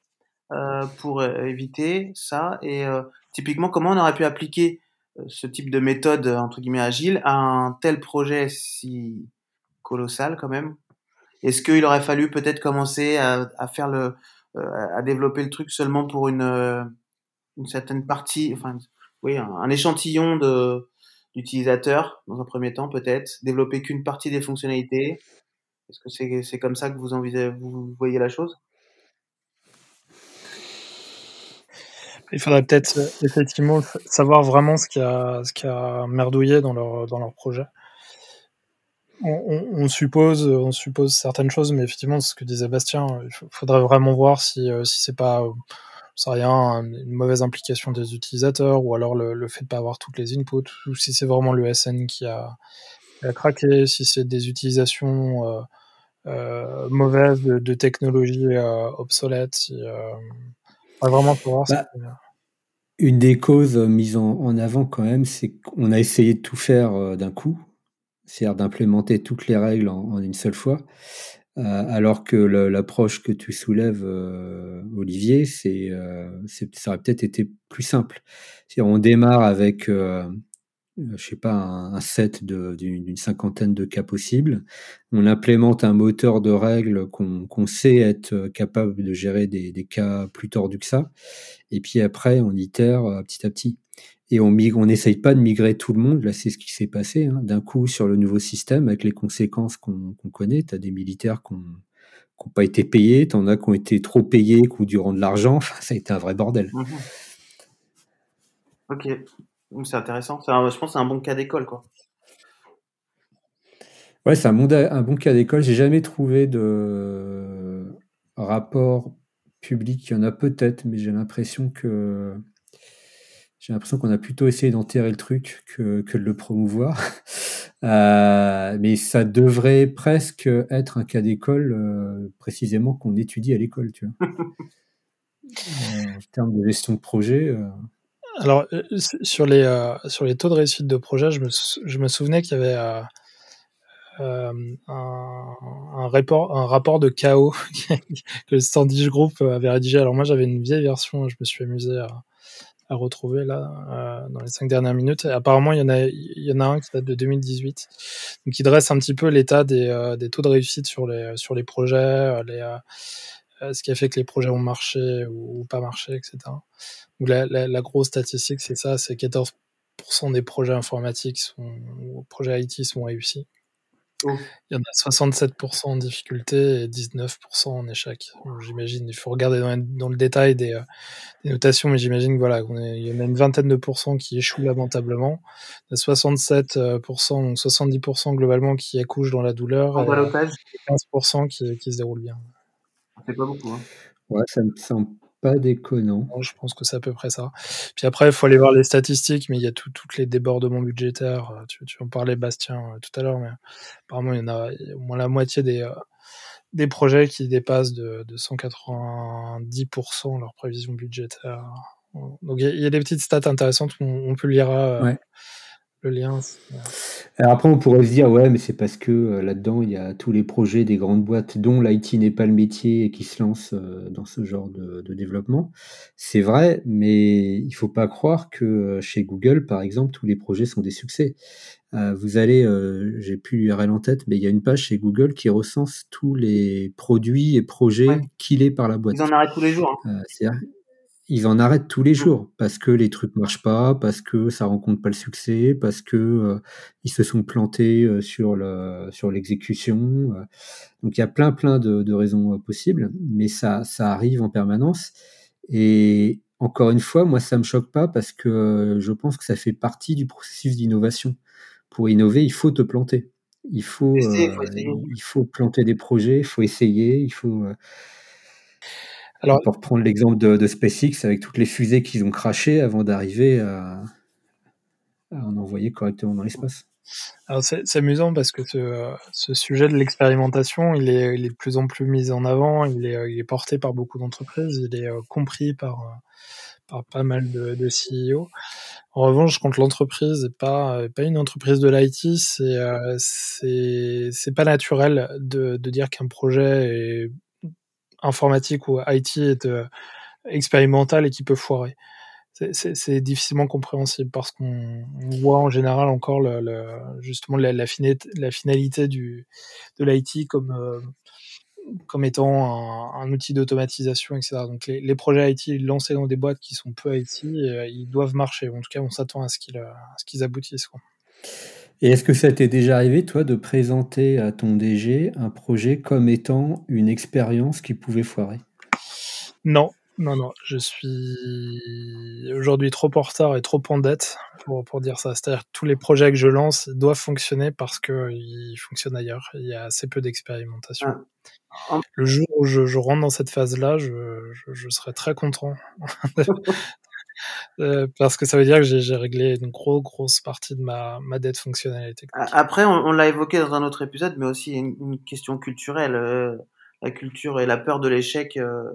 euh, pour euh, éviter ça et euh, typiquement comment on aurait pu appliquer ce type de méthode entre guillemets agile à un tel projet si colossal quand même? Est-ce qu'il aurait fallu peut-être commencer à, faire le à développer le truc seulement pour une, une certaine partie, enfin oui, un, un échantillon de d'utilisateurs dans un premier temps peut-être, développer qu'une partie des fonctionnalités est-ce que c'est comme ça que vous, envisagez, vous voyez la chose? Il faudrait peut-être euh, effectivement savoir vraiment ce qui a, ce a merdouillé dans leur, dans leur projet. On, suppose, on suppose certaines choses, mais effectivement, ce que disait Bastien, il faudrait vraiment voir si, euh, si c'est pas, ça rien, une mauvaise implication des utilisateurs, ou alors le, fait de pas avoir toutes les inputs, ou si c'est vraiment le SN qui a, a craqué, si c'est des utilisations euh, euh, mauvaise de, technologie euh, obsolète. Euh, vraiment pour voir. Bah, une des causes mises en, avant quand même, c'est qu'on a essayé de tout faire d'un coup, c'est-à-dire d'implémenter toutes les règles en, une seule fois. alors que l'approche que tu soulèves, Olivier, c'est, ça aurait peut-être été plus simple. On démarre avec euh, je sais pas, un, set d'une cinquantaine de cas possibles. On implémente un moteur de règles qu'on sait être euh, capable de gérer des, cas plus tordus que ça. Et puis après, on itère euh, petit à petit. Et on n'essaye pas de migrer tout le monde. Là, c'est ce qui s'est passé. Hein. D'un coup, sur le nouveau système, avec les conséquences qu'on connaît, tu as des militaires qui n'ont pas été payés, tu en as qui ont été trop payés, qui ont dû de l'argent. ça a été un vrai bordel. Mmh ok. C'est intéressant. je pense que c'est un bon cas d'école, quoi. Ouais, c'est un, bon, cas d'école. J'ai jamais trouvé de rapport public. Il y en a peut-être, mais j'ai l'impression que j'ai l'impression qu'on a plutôt essayé d'enterrer le truc que, de le promouvoir. Euh, mais ça devrait presque être un cas d'école euh, précisément qu'on étudie à l'école, tu vois. en termes de gestion de projet. Euh, alors, euh, sur les, euh, sur les taux de réussite de projet, je me, je me souvenais qu'il y avait euh, un, rapport, un rapport de chaos que le Standish Group avait rédigé. Alors moi, j'avais une vieille version, je me suis amusé à, à retrouver là dans les cinq dernières minutes. Apparemment, il y en a, il y en a un qui date de 2018, donc qui dresse un petit peu l'état des, des taux de réussite sur les, sur les projets, les, ce qui a fait que les projets ont marché ou, ou pas marché, etc. La, la, grosse statistique, c'est ça, c'est 14% des projets informatiques sont, ou projets IT sont réussis. Il y en a 67% en difficulté et 19% en échec. J'imagine, il faut regarder dans, le détail des, notations, mais j'imagine voilà, il y en a une vingtaine de pourcents qui échouent lamentablement. Il y a 67%, donc 70% globalement qui accouchent dans la douleur. et 15% qui, qui se déroulent bien. C'est pas beaucoup. Hein. Ouais, ça me semble pas déconnant. Je pense que c'est à peu près ça. Puis après, il faut aller voir les statistiques, mais il y a tous les débordements budgétaires. Euh, tu, tu en parlais, Bastien, euh, tout à l'heure, mais apparemment, il y en a au moins la moitié des, euh, des projets qui dépassent de, de 190% leur prévision budgétaire. Donc il y, a des petites stats intéressantes, on, on publiera ouais le lien. Alors après, on pourrait se dire, ouais, mais c'est parce que euh, là-dedans, il y a tous les projets des grandes boîtes dont l'IT n'est pas le métier et qui se lancent euh, dans ce genre de, développement. C'est vrai, mais il faut pas croire que euh, chez Google, par exemple, tous les projets sont des succès. vous allez, j'ai plus l'URL en tête, mais il y a une page chez Google qui recense tous les produits et projets qu'il est par la boîte. Ils en arrêtent tous les jours. Hein ils en arrêtent tous les jours parce que les trucs marchent pas, parce que ça rencontre pas le succès, parce que euh, ils se sont plantés euh, sur le sur l'exécution. Euh. Donc il y a plein plein de, de raisons possibles, mais ça ça arrive en permanence. Et encore une fois, moi ça me choque pas parce que je pense que ça fait partie du processus d'innovation. Pour innover, il faut te planter. Il faut, il faut planter des projets, il faut essayer, il faut alors, pour prendre l'exemple de, SpaceX avec toutes les fusées qu'ils ont crachées avant d'arriver à, en envoyer correctement dans l'espace. C'est amusant parce que ce, sujet de l'expérimentation, il est, il est, de plus en plus mis en avant, il est, il est porté par beaucoup d'entreprises, il est euh, compris par, euh, par pas mal de, de CEO. En revanche, quand l'entreprise n'est pas, pas une entreprise de l'IT, c'est euh, c'est pas naturel de, de dire qu'un projet est informatique ou IT est euh, expérimental et qui peut foirer. C'est difficilement compréhensible parce qu'on voit en général encore justement la, la, finalité, du, de l'IT comme, euh, comme étant un, outil d'automatisation, etc. Donc les, projets IT lancés dans des boîtes qui sont peu IT, euh, ils doivent marcher. En tout cas, on s'attend à ce qu'ils aboutissent. Quoi. Et est-ce que ça t'est déjà arrivé, toi, de présenter à ton DG un projet comme étant une expérience qui pouvait foirer? Non, non, non. Je suis aujourd'hui trop en retard et trop en dette pour, pour dire ça. C'est-à-dire que tous les projets que je lance doivent fonctionner parce qu'ils fonctionnent ailleurs. Il y a assez peu d'expérimentation. Ah. Le jour où je, rentre dans cette phase-là, je, je, je, serai très content Euh, parce que ça veut dire que j'ai réglé une grosse, grosse partie de ma, ma dette fonctionnelle. Après, on, l'a évoqué dans un autre épisode, mais aussi une, question culturelle. Euh, la culture et la peur de l'échec euh,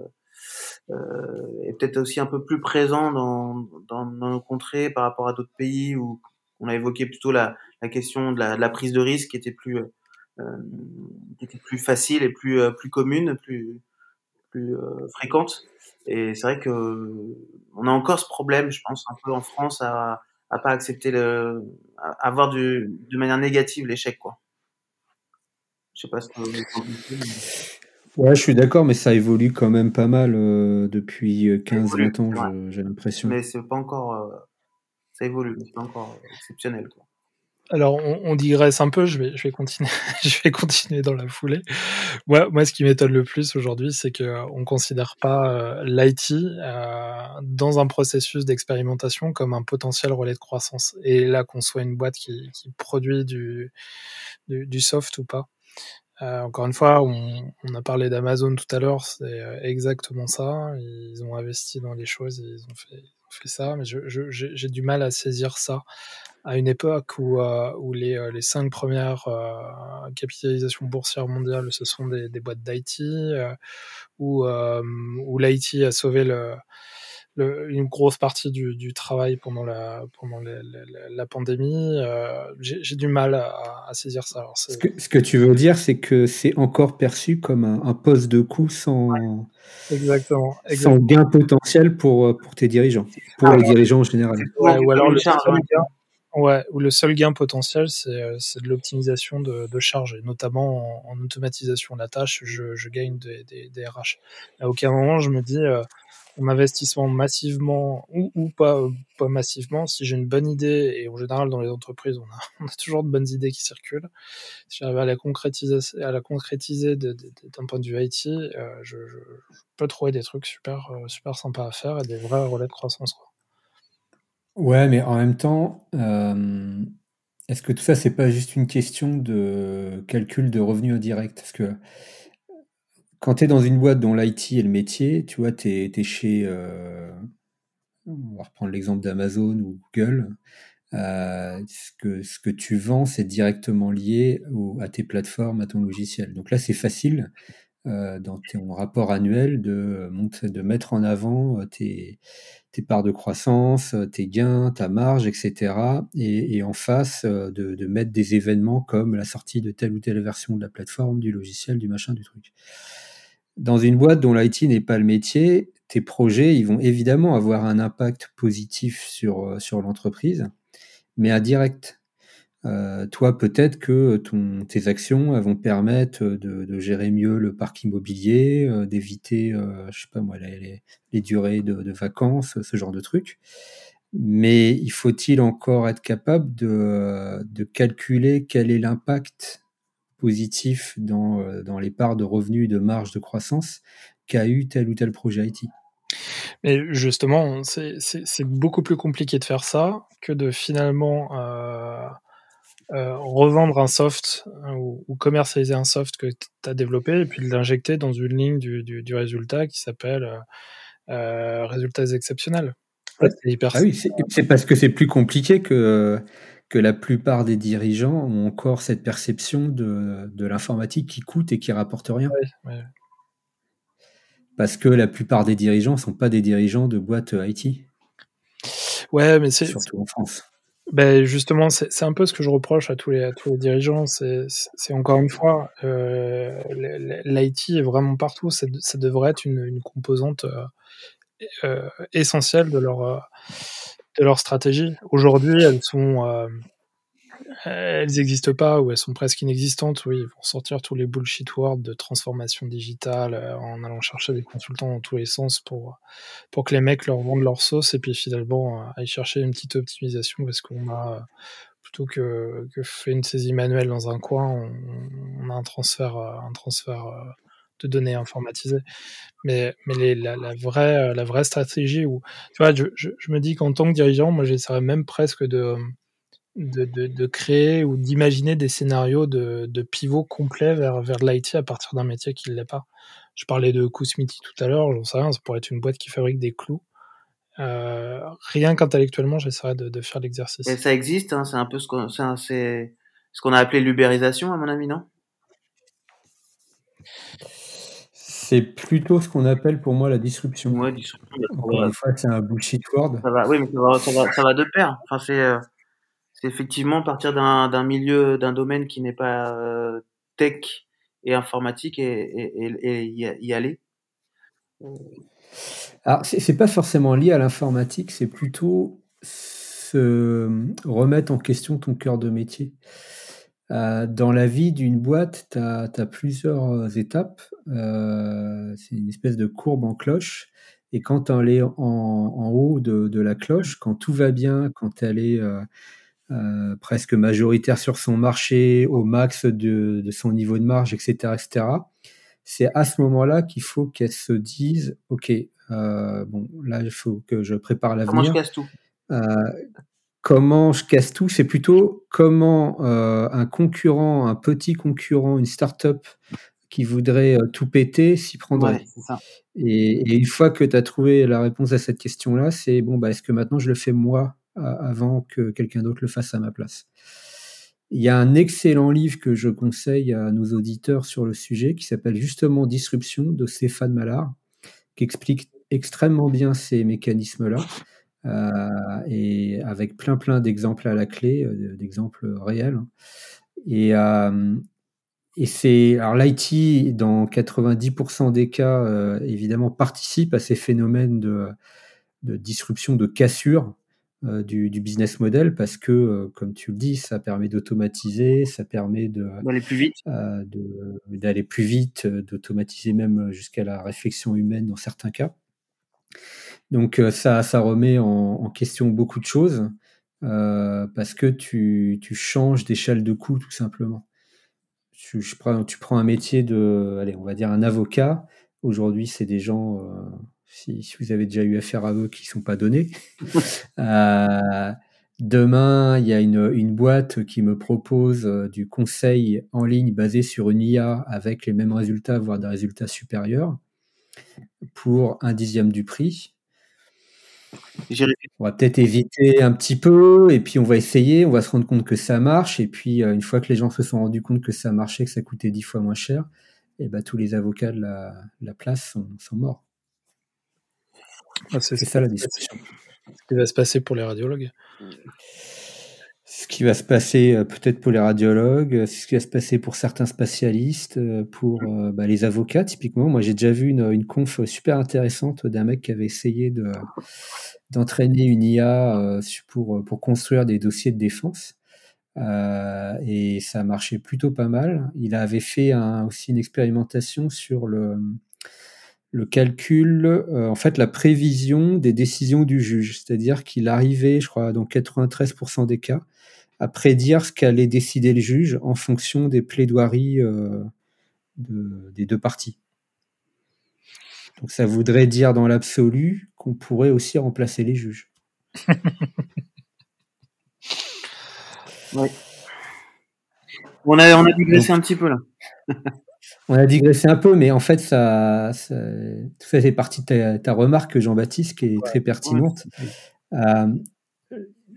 est peut-être aussi un peu plus présent dans, dans, nos contrées par rapport à d'autres pays où on a évoqué plutôt la, question de la, prise de risque qui était plus plus facile et plus plus commune, plus plus fréquente. Et c'est vrai que on a encore ce problème, je pense, un peu en France, à, à pas accepter le, à, voir du, de manière négative l'échec, quoi. Je sais pas ce que vous Ouais, je suis d'accord, mais ça évolue quand même pas mal euh, depuis 15-20 ans, j'ai l'impression. Mais c'est pas encore, euh, ça évolue, mais c'est pas encore exceptionnel, quoi. Alors, on, digresse un peu, je vais, je vais, continuer, je vais continuer dans la foulée. Moi, moi ce qui m'étonne le plus aujourd'hui, c'est qu'on euh, ne considère pas euh, l'IT euh, dans un processus d'expérimentation comme un potentiel relais de croissance. Et là, qu'on soit une boîte qui, qui produit du, du, du, soft ou pas. Euh, encore une fois, on, on a parlé d'Amazon tout à l'heure, c'est exactement ça. Ils ont investi dans les choses, ils ont fait, fait ça, mais j'ai du mal à saisir ça. À une époque où, euh, où les, euh, les cinq premières euh, capitalisations boursières mondiales, ce sont des, des boîtes d'IT, où, où l'IT a sauvé le, le, une grosse partie du, du, travail pendant la, pendant la, la, pandémie. J'ai du mal à, à saisir ça. Alors, ce, que, ce, que, tu veux dire, c'est que c'est encore perçu comme un, un, poste de coût sans, exactement, exactement. sans gain potentiel pour, pour tes dirigeants, pour ah, les dirigeants en général. Ouais, ou alors le Ouais, où le seul gain potentiel, c'est de l'optimisation de, de charge, et notamment en, automatisation de la tâche, je, je gagne des, des, des, RH. À aucun moment, je me dis, en investissement massivement ou, ou pas, pas massivement, si j'ai une bonne idée, et en général dans les entreprises, on a, on a toujours de bonnes idées qui circulent, si j'arrive à la concrétiser, à la concrétiser d'un point de vue IT, euh, je, je, peux trouver des trucs super, euh, super sympas à faire et des vrais relais de croissance. Quoi. Ouais, mais en même temps, euh, est-ce que tout ça, c'est pas juste une question de calcul de revenus indirects? Parce que quand tu es dans une boîte dont l'IT est le métier, tu vois, tu es, chez, euh, on va reprendre l'exemple d'Amazon ou Google, euh, ce, que, ce que tu vends, c'est directement lié à tes plateformes, à ton logiciel. Donc là, c'est facile euh, dans ton rapport annuel de, de mettre en avant tes, tes parts de croissance, tes gains, ta marge, etc. Et, en face, de, mettre des événements comme la sortie de telle ou telle version de la plateforme, du logiciel, du machin, du truc dans une boîte dont l'IT n'est pas le métier, tes projets, ils vont évidemment avoir un impact positif sur, euh, sur l'entreprise, mais indirect. Euh, toi, peut-être que ton, tes actions vont permettre de, gérer mieux le parc immobilier, euh, d'éviter, je sais pas moi, les, les durées de, de, vacances, ce genre de trucs. Mais il faut-il encore être capable de, de calculer quel est l'impact positif dans, euh, dans les parts de revenus de marge de croissance qu'a eu tel ou tel projet IT. Mais justement, c'est beaucoup plus compliqué de faire ça que de finalement euh, euh, revendre un soft ou, commercialiser un soft que tu as développé et puis l'injecter dans une ligne du, du, résultat qui s'appelle résultats exceptionnels. ah oui, c'est parce que c'est plus compliqué que que la plupart des dirigeants ont encore cette perception de, l'informatique qui coûte et qui rapporte rien. Parce que la plupart des dirigeants ne sont pas des dirigeants de boîtes IT. Ouais, mais c'est. Surtout en France. Ben justement, c'est un peu ce que je reproche à tous les, à tous les dirigeants. C'est encore une fois, euh, l'IT est vraiment partout. Ça devrait être une, composante euh, euh, essentielle de leur de leur stratégie. Aujourd'hui, elles sont, euh, elles n'existent pas ou elles sont presque inexistantes. Oui, ils vont sortir tous les bullshit words de transformation digitale euh, en allant chercher des consultants dans tous les sens pour pour que les mecs leur vendent leur sauce et puis finalement euh, aller chercher une petite optimisation parce qu'on a plutôt que, que fait une saisie manuelle dans un coin, on, a un transfert un transfert de données informatisées. Mais, mais la, vraie, euh, la vraie stratégie, où, tu vois, je, je, me dis qu'en tant que dirigeant, moi, j'essaierais même presque de, de, de, créer ou d'imaginer des scénarios de, de pivot complet vers, vers l'IT à partir d'un métier qui ne l'est pas. Je parlais de Kousmiti tout à l'heure, j'en sais rien, ça pourrait être une boîte qui fabrique des clous. Euh, rien qu'intellectuellement, j'essaierais de, de, faire l'exercice. Et ça existe, hein, c'est un peu ce qu'on, c'est ce qu'on a appelé l'ubérisation, à mon avis, non? C'est plutôt ce qu'on appelle pour moi la disruption. Ouais, disruption. Encore une fois, c'est un bullshit word. Ça va, oui, mais ça va, ça va, de pair. Enfin, c'est, euh, c'est effectivement partir d'un, milieu, d'un domaine qui n'est pas euh, tech et informatique et, y, aller. Alors, c'est, pas forcément lié à l'informatique, c'est plutôt se remettre en question ton cœur de métier. Euh, dans la vie d'une boîte, tu as, plusieurs euh, étapes. Euh, c'est une espèce de courbe en cloche. Et quand elle est en, haut de, de, la cloche, quand tout va bien, quand elle est euh, presque majoritaire sur son marché, au max de, de son niveau de marge, etc., etc., c'est à ce moment-là qu'il faut qu'elle se dise, OK, bon, là, il faut que je prépare l'avenir. Comment je casse tout? Comment je casse tout, c'est plutôt comment euh, un concurrent, un petit concurrent, une start-up qui voudrait euh, tout péter s'y prendrait. Et, une fois que tu as trouvé la réponse à cette question-là, c'est bon, bah, est-ce que maintenant je le fais moi? Avant que quelqu'un d'autre le fasse à ma place Il y a un excellent livre que je conseille à nos auditeurs sur le sujet qui s'appelle justement Disruption de Stéphane Mallard, qui explique extrêmement bien ces mécanismes-là. Euh, et avec plein plein d'exemples à la clé, euh, d'exemples réels. Et, euh, c'est alors l'IT dans 90% des cas évidemment participe à ces phénomènes de disruption, de cassure. Euh, du, business model parce que, euh, comme tu le dis, ça permet d'automatiser, ça permet d'aller plus vite, euh, d'aller plus vite, d'automatiser même jusqu'à la réflexion humaine dans certains cas. Donc ça, ça remet en, question beaucoup de choses parce que tu, tu changes d'échelle de coût tout simplement. Tu, je prends, tu prends un métier de, allez, on va dire un avocat. Aujourd'hui, c'est des gens si, vous avez déjà eu affaire à eux qui ne sont pas donnés. Euh, demain, il y a une, boîte qui me propose euh, du conseil en ligne basé sur une IA avec les mêmes résultats, voire des résultats supérieurs, pour un dixième du prix. On va peut-être éviter un petit peu, et puis on va essayer, on va se rendre compte que ça marche, et puis euh, une fois que les gens se sont rendus compte que ça marchait, que ça coûtait dix fois moins cher, et ben, tous les avocats de la, place sont morts. Ah, c'est ça la discussion. Ce qui va se passer pour les radiologues. Ce qui va se passer euh, peut-être pour les radiologues, ce qui va se passer pour certains spécialistes, euh, pour euh, bah, les avocats typiquement. Moi j'ai déjà vu une, conf super intéressante d'un mec qui avait essayé de, d'entraîner une IA pour, pour construire des dossiers de défense. et ça marchait plutôt pas mal. Il avait fait aussi une expérimentation sur le, le calcul, euh, en fait, la prévision des décisions du juge. C'est-à-dire qu'il arrivait, je crois, dans 93% des cas, à prédire ce qu'allait décider le juge en fonction des plaidoiries euh, des deux parties. Donc ça voudrait dire dans l'absolu qu'on pourrait aussi remplacer les juges. oui. On a, on a digressé un petit peu là. On a digressé un peu, mais en fait, ça, ça tout ça fait partie de ta, remarque, Jean-Baptiste, qui est très pertinente. Euh,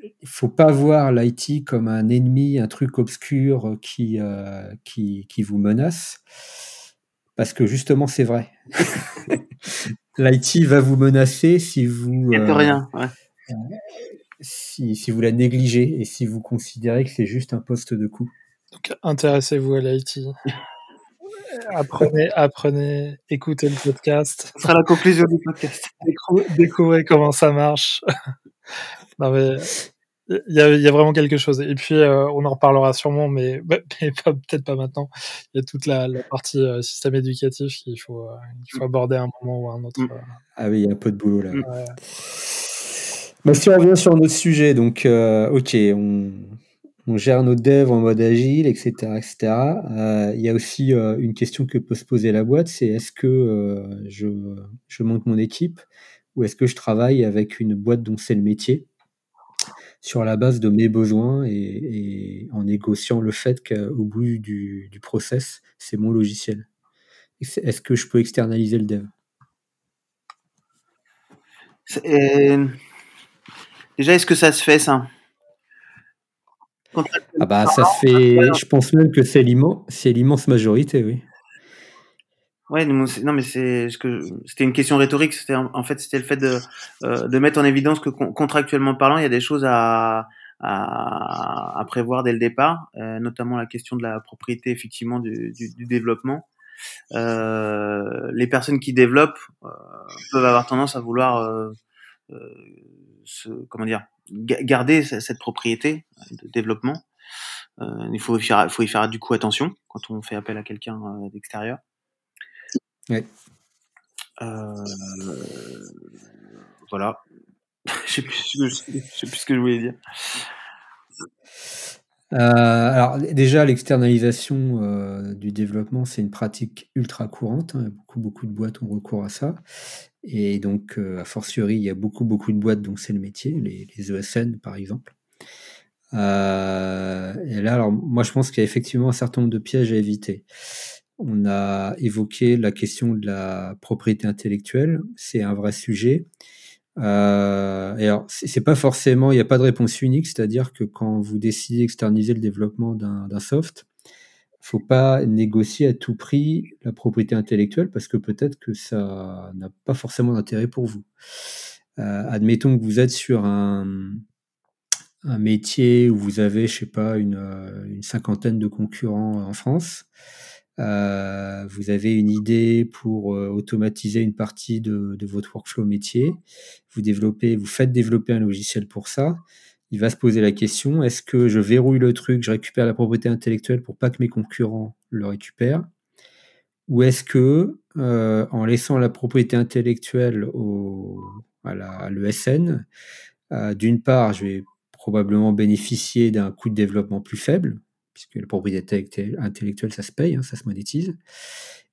il ne faut pas voir l'IT comme un ennemi, un truc obscur qui, euh, qui, qui, vous menace, parce que justement, c'est vrai. L'IT va vous menacer si vous. Il euh, rien. Si, si, vous la négligez et si vous considérez que c'est juste un poste de coût. Donc, intéressez-vous à l'IT. Apprenez, apprenez, écoutez le podcast. Ce sera la conclusion du podcast. Découvrez comment ça marche. non mais il y a, y a, vraiment quelque chose. Et puis euh, on en reparlera sûrement, mais, mais peut-être pas maintenant. Il y a toute la, la partie euh, système éducatif qu'il faut, euh, il faut aborder à un moment ou à un autre. Mm. Ah oui, il y a un peu de boulot là. Ouais. Bah, si on revient sur notre sujet, donc ok, on, on gère nos devs en mode agile, etc. etc. Euh, il y a aussi euh, une question que peut se poser la boîte, c'est est-ce que euh, je, je, monte mon équipe ou est-ce que je travaille avec une boîte dont c'est le métier sur la base de mes besoins et, en négociant le fait qu'au bout du, du process, c'est mon logiciel. Est-ce que je peux externaliser le dev? Déjà, est-ce que ça se fait ça? Ah bah ça fait, je pense même que c'est l'immense, majorité, oui. Ouais, non mais c'est ce que c'était une question rhétorique. C'était en fait c'était le fait de euh, de mettre en évidence que contractuellement parlant, il y a des choses à à, à prévoir dès le départ, euh, notamment la question de la propriété effectivement du, du, du développement. Euh, les personnes qui développent euh, peuvent avoir tendance à vouloir euh, se, comment dire garder cette propriété de développement. Euh, il faut y, faire, faut y faire du coup attention quand on fait appel à quelqu'un euh, d'extérieur. Ouais. Euh, voilà. je ne sais, sais, plus ce que je voulais dire. Euh, alors déjà, l'externalisation euh, du développement, c'est une pratique ultra courante. Hein. Beaucoup, beaucoup de boîtes ont recours à ça. Et donc, euh, a fortiori, il y a beaucoup, beaucoup de boîtes dont c'est le métier, les, ESN par exemple. et là, alors, moi, je pense qu'il y a effectivement un certain nombre de pièges à éviter. On a évoqué la question de la propriété intellectuelle, c'est un vrai sujet. Euh, et alors, c'est pas forcément, il n'y a pas de réponse unique, c'est-à-dire que quand vous décidez d'externaliser le développement d'un soft, faut pas négocier à tout prix la propriété intellectuelle parce que peut-être que ça n'a pas forcément d'intérêt pour vous. Euh, admettons que vous êtes sur un, métier où vous avez, je sais pas, une, une cinquantaine de concurrents en France. euh, vous avez une idée pour euh, automatiser une partie de, de, votre workflow métier, vous développez, vous faites développer un logiciel pour ça. Il va se poser la question est-ce que je verrouille le truc, je récupère la propriété intellectuelle pour pas que mes concurrents le récupèrent, ou est-ce que euh, en laissant la propriété intellectuelle à l'ESN, euh, d'une part, je vais probablement bénéficier d'un coût de développement plus faible, puisque la propriété intellectuelle, ça se paye, hein, ça se monétise.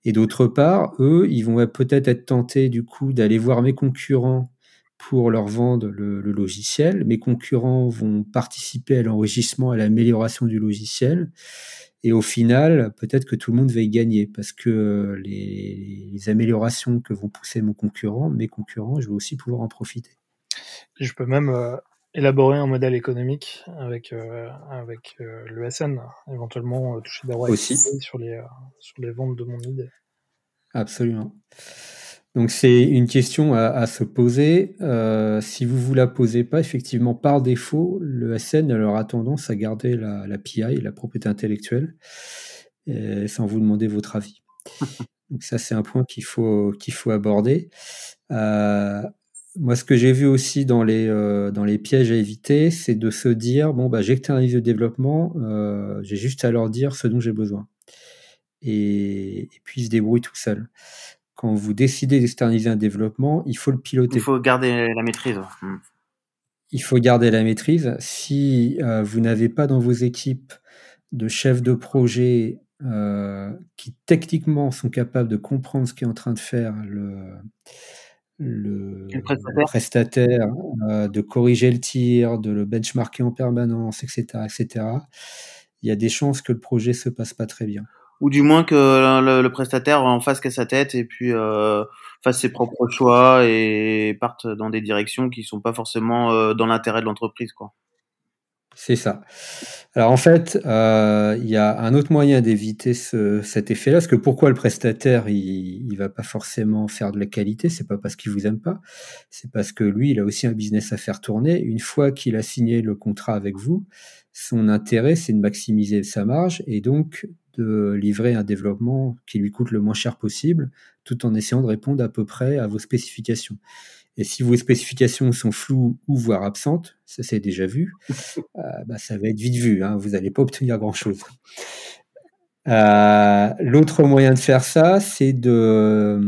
Et d'autre part, eux, ils vont peut-être être tentés du coup d'aller voir mes concurrents pour leur vendre le, logiciel. Mes concurrents vont participer à l'enrichissement, à l'amélioration du logiciel. Et au final, peut-être que tout le monde va y gagner parce que les, les, améliorations que vont pousser mon concurrent, mes concurrents, je vais aussi pouvoir en profiter. Je peux même euh, élaborer un modèle économique avec, euh, avec euh, l'ESN, éventuellement toucher des royautés sur les, sur les ventes de mon idée. Absolument. Donc c'est une question à, à se poser. si vous vous la posez pas, effectivement, par défaut, le SN aura tendance à garder la, la PI, la propriété intellectuelle, sans vous demander votre avis. Donc ça, c'est un point qu'il faut qu'il faut aborder. Euh, moi, ce que j'ai vu aussi dans les, euh, dans les pièges à éviter, c'est de se dire bon, bah, j'externalise le développement, euh, j'ai juste à leur dire ce dont j'ai besoin. Et, puis, ils se débrouillent tout seuls. Quand vous décidez d'externaliser un développement, il faut le piloter. Il faut garder la maîtrise. Hmm. Il faut garder la maîtrise. Si euh, vous n'avez pas dans vos équipes de chefs de projet qui techniquement sont capables de comprendre ce qu'est en train de faire le le, prestataire, euh, de corriger le tir, de le benchmarker en permanence, etc., etc., il y a des chances que le projet se passe pas très bien. Ou du moins que le, prestataire en fasse qu'à sa tête et puis euh, fasse ses propres choix et parte dans des directions qui sont pas forcément euh, dans l'intérêt de l'entreprise, quoi. C'est ça. Alors en fait, euh, il y a un autre moyen d'éviter ce, cet effet-là, parce que pourquoi le prestataire, il, il va pas forcément faire de la qualité, c'est pas parce qu'il vous aime pas, c'est parce que lui, il a aussi un business à faire tourner. Une fois qu'il a signé le contrat avec vous, son intérêt, c'est de maximiser sa marge et donc de livrer un développement qui lui coûte le moins cher possible, tout en essayant de répondre à peu près à vos spécifications. Et si vos spécifications sont floues ou voire absentes, ça c'est déjà vu, euh, bah, ça va être vite vu, hein, vous n'allez pas obtenir grand-chose. Euh, l'autre moyen de faire ça, c'est de,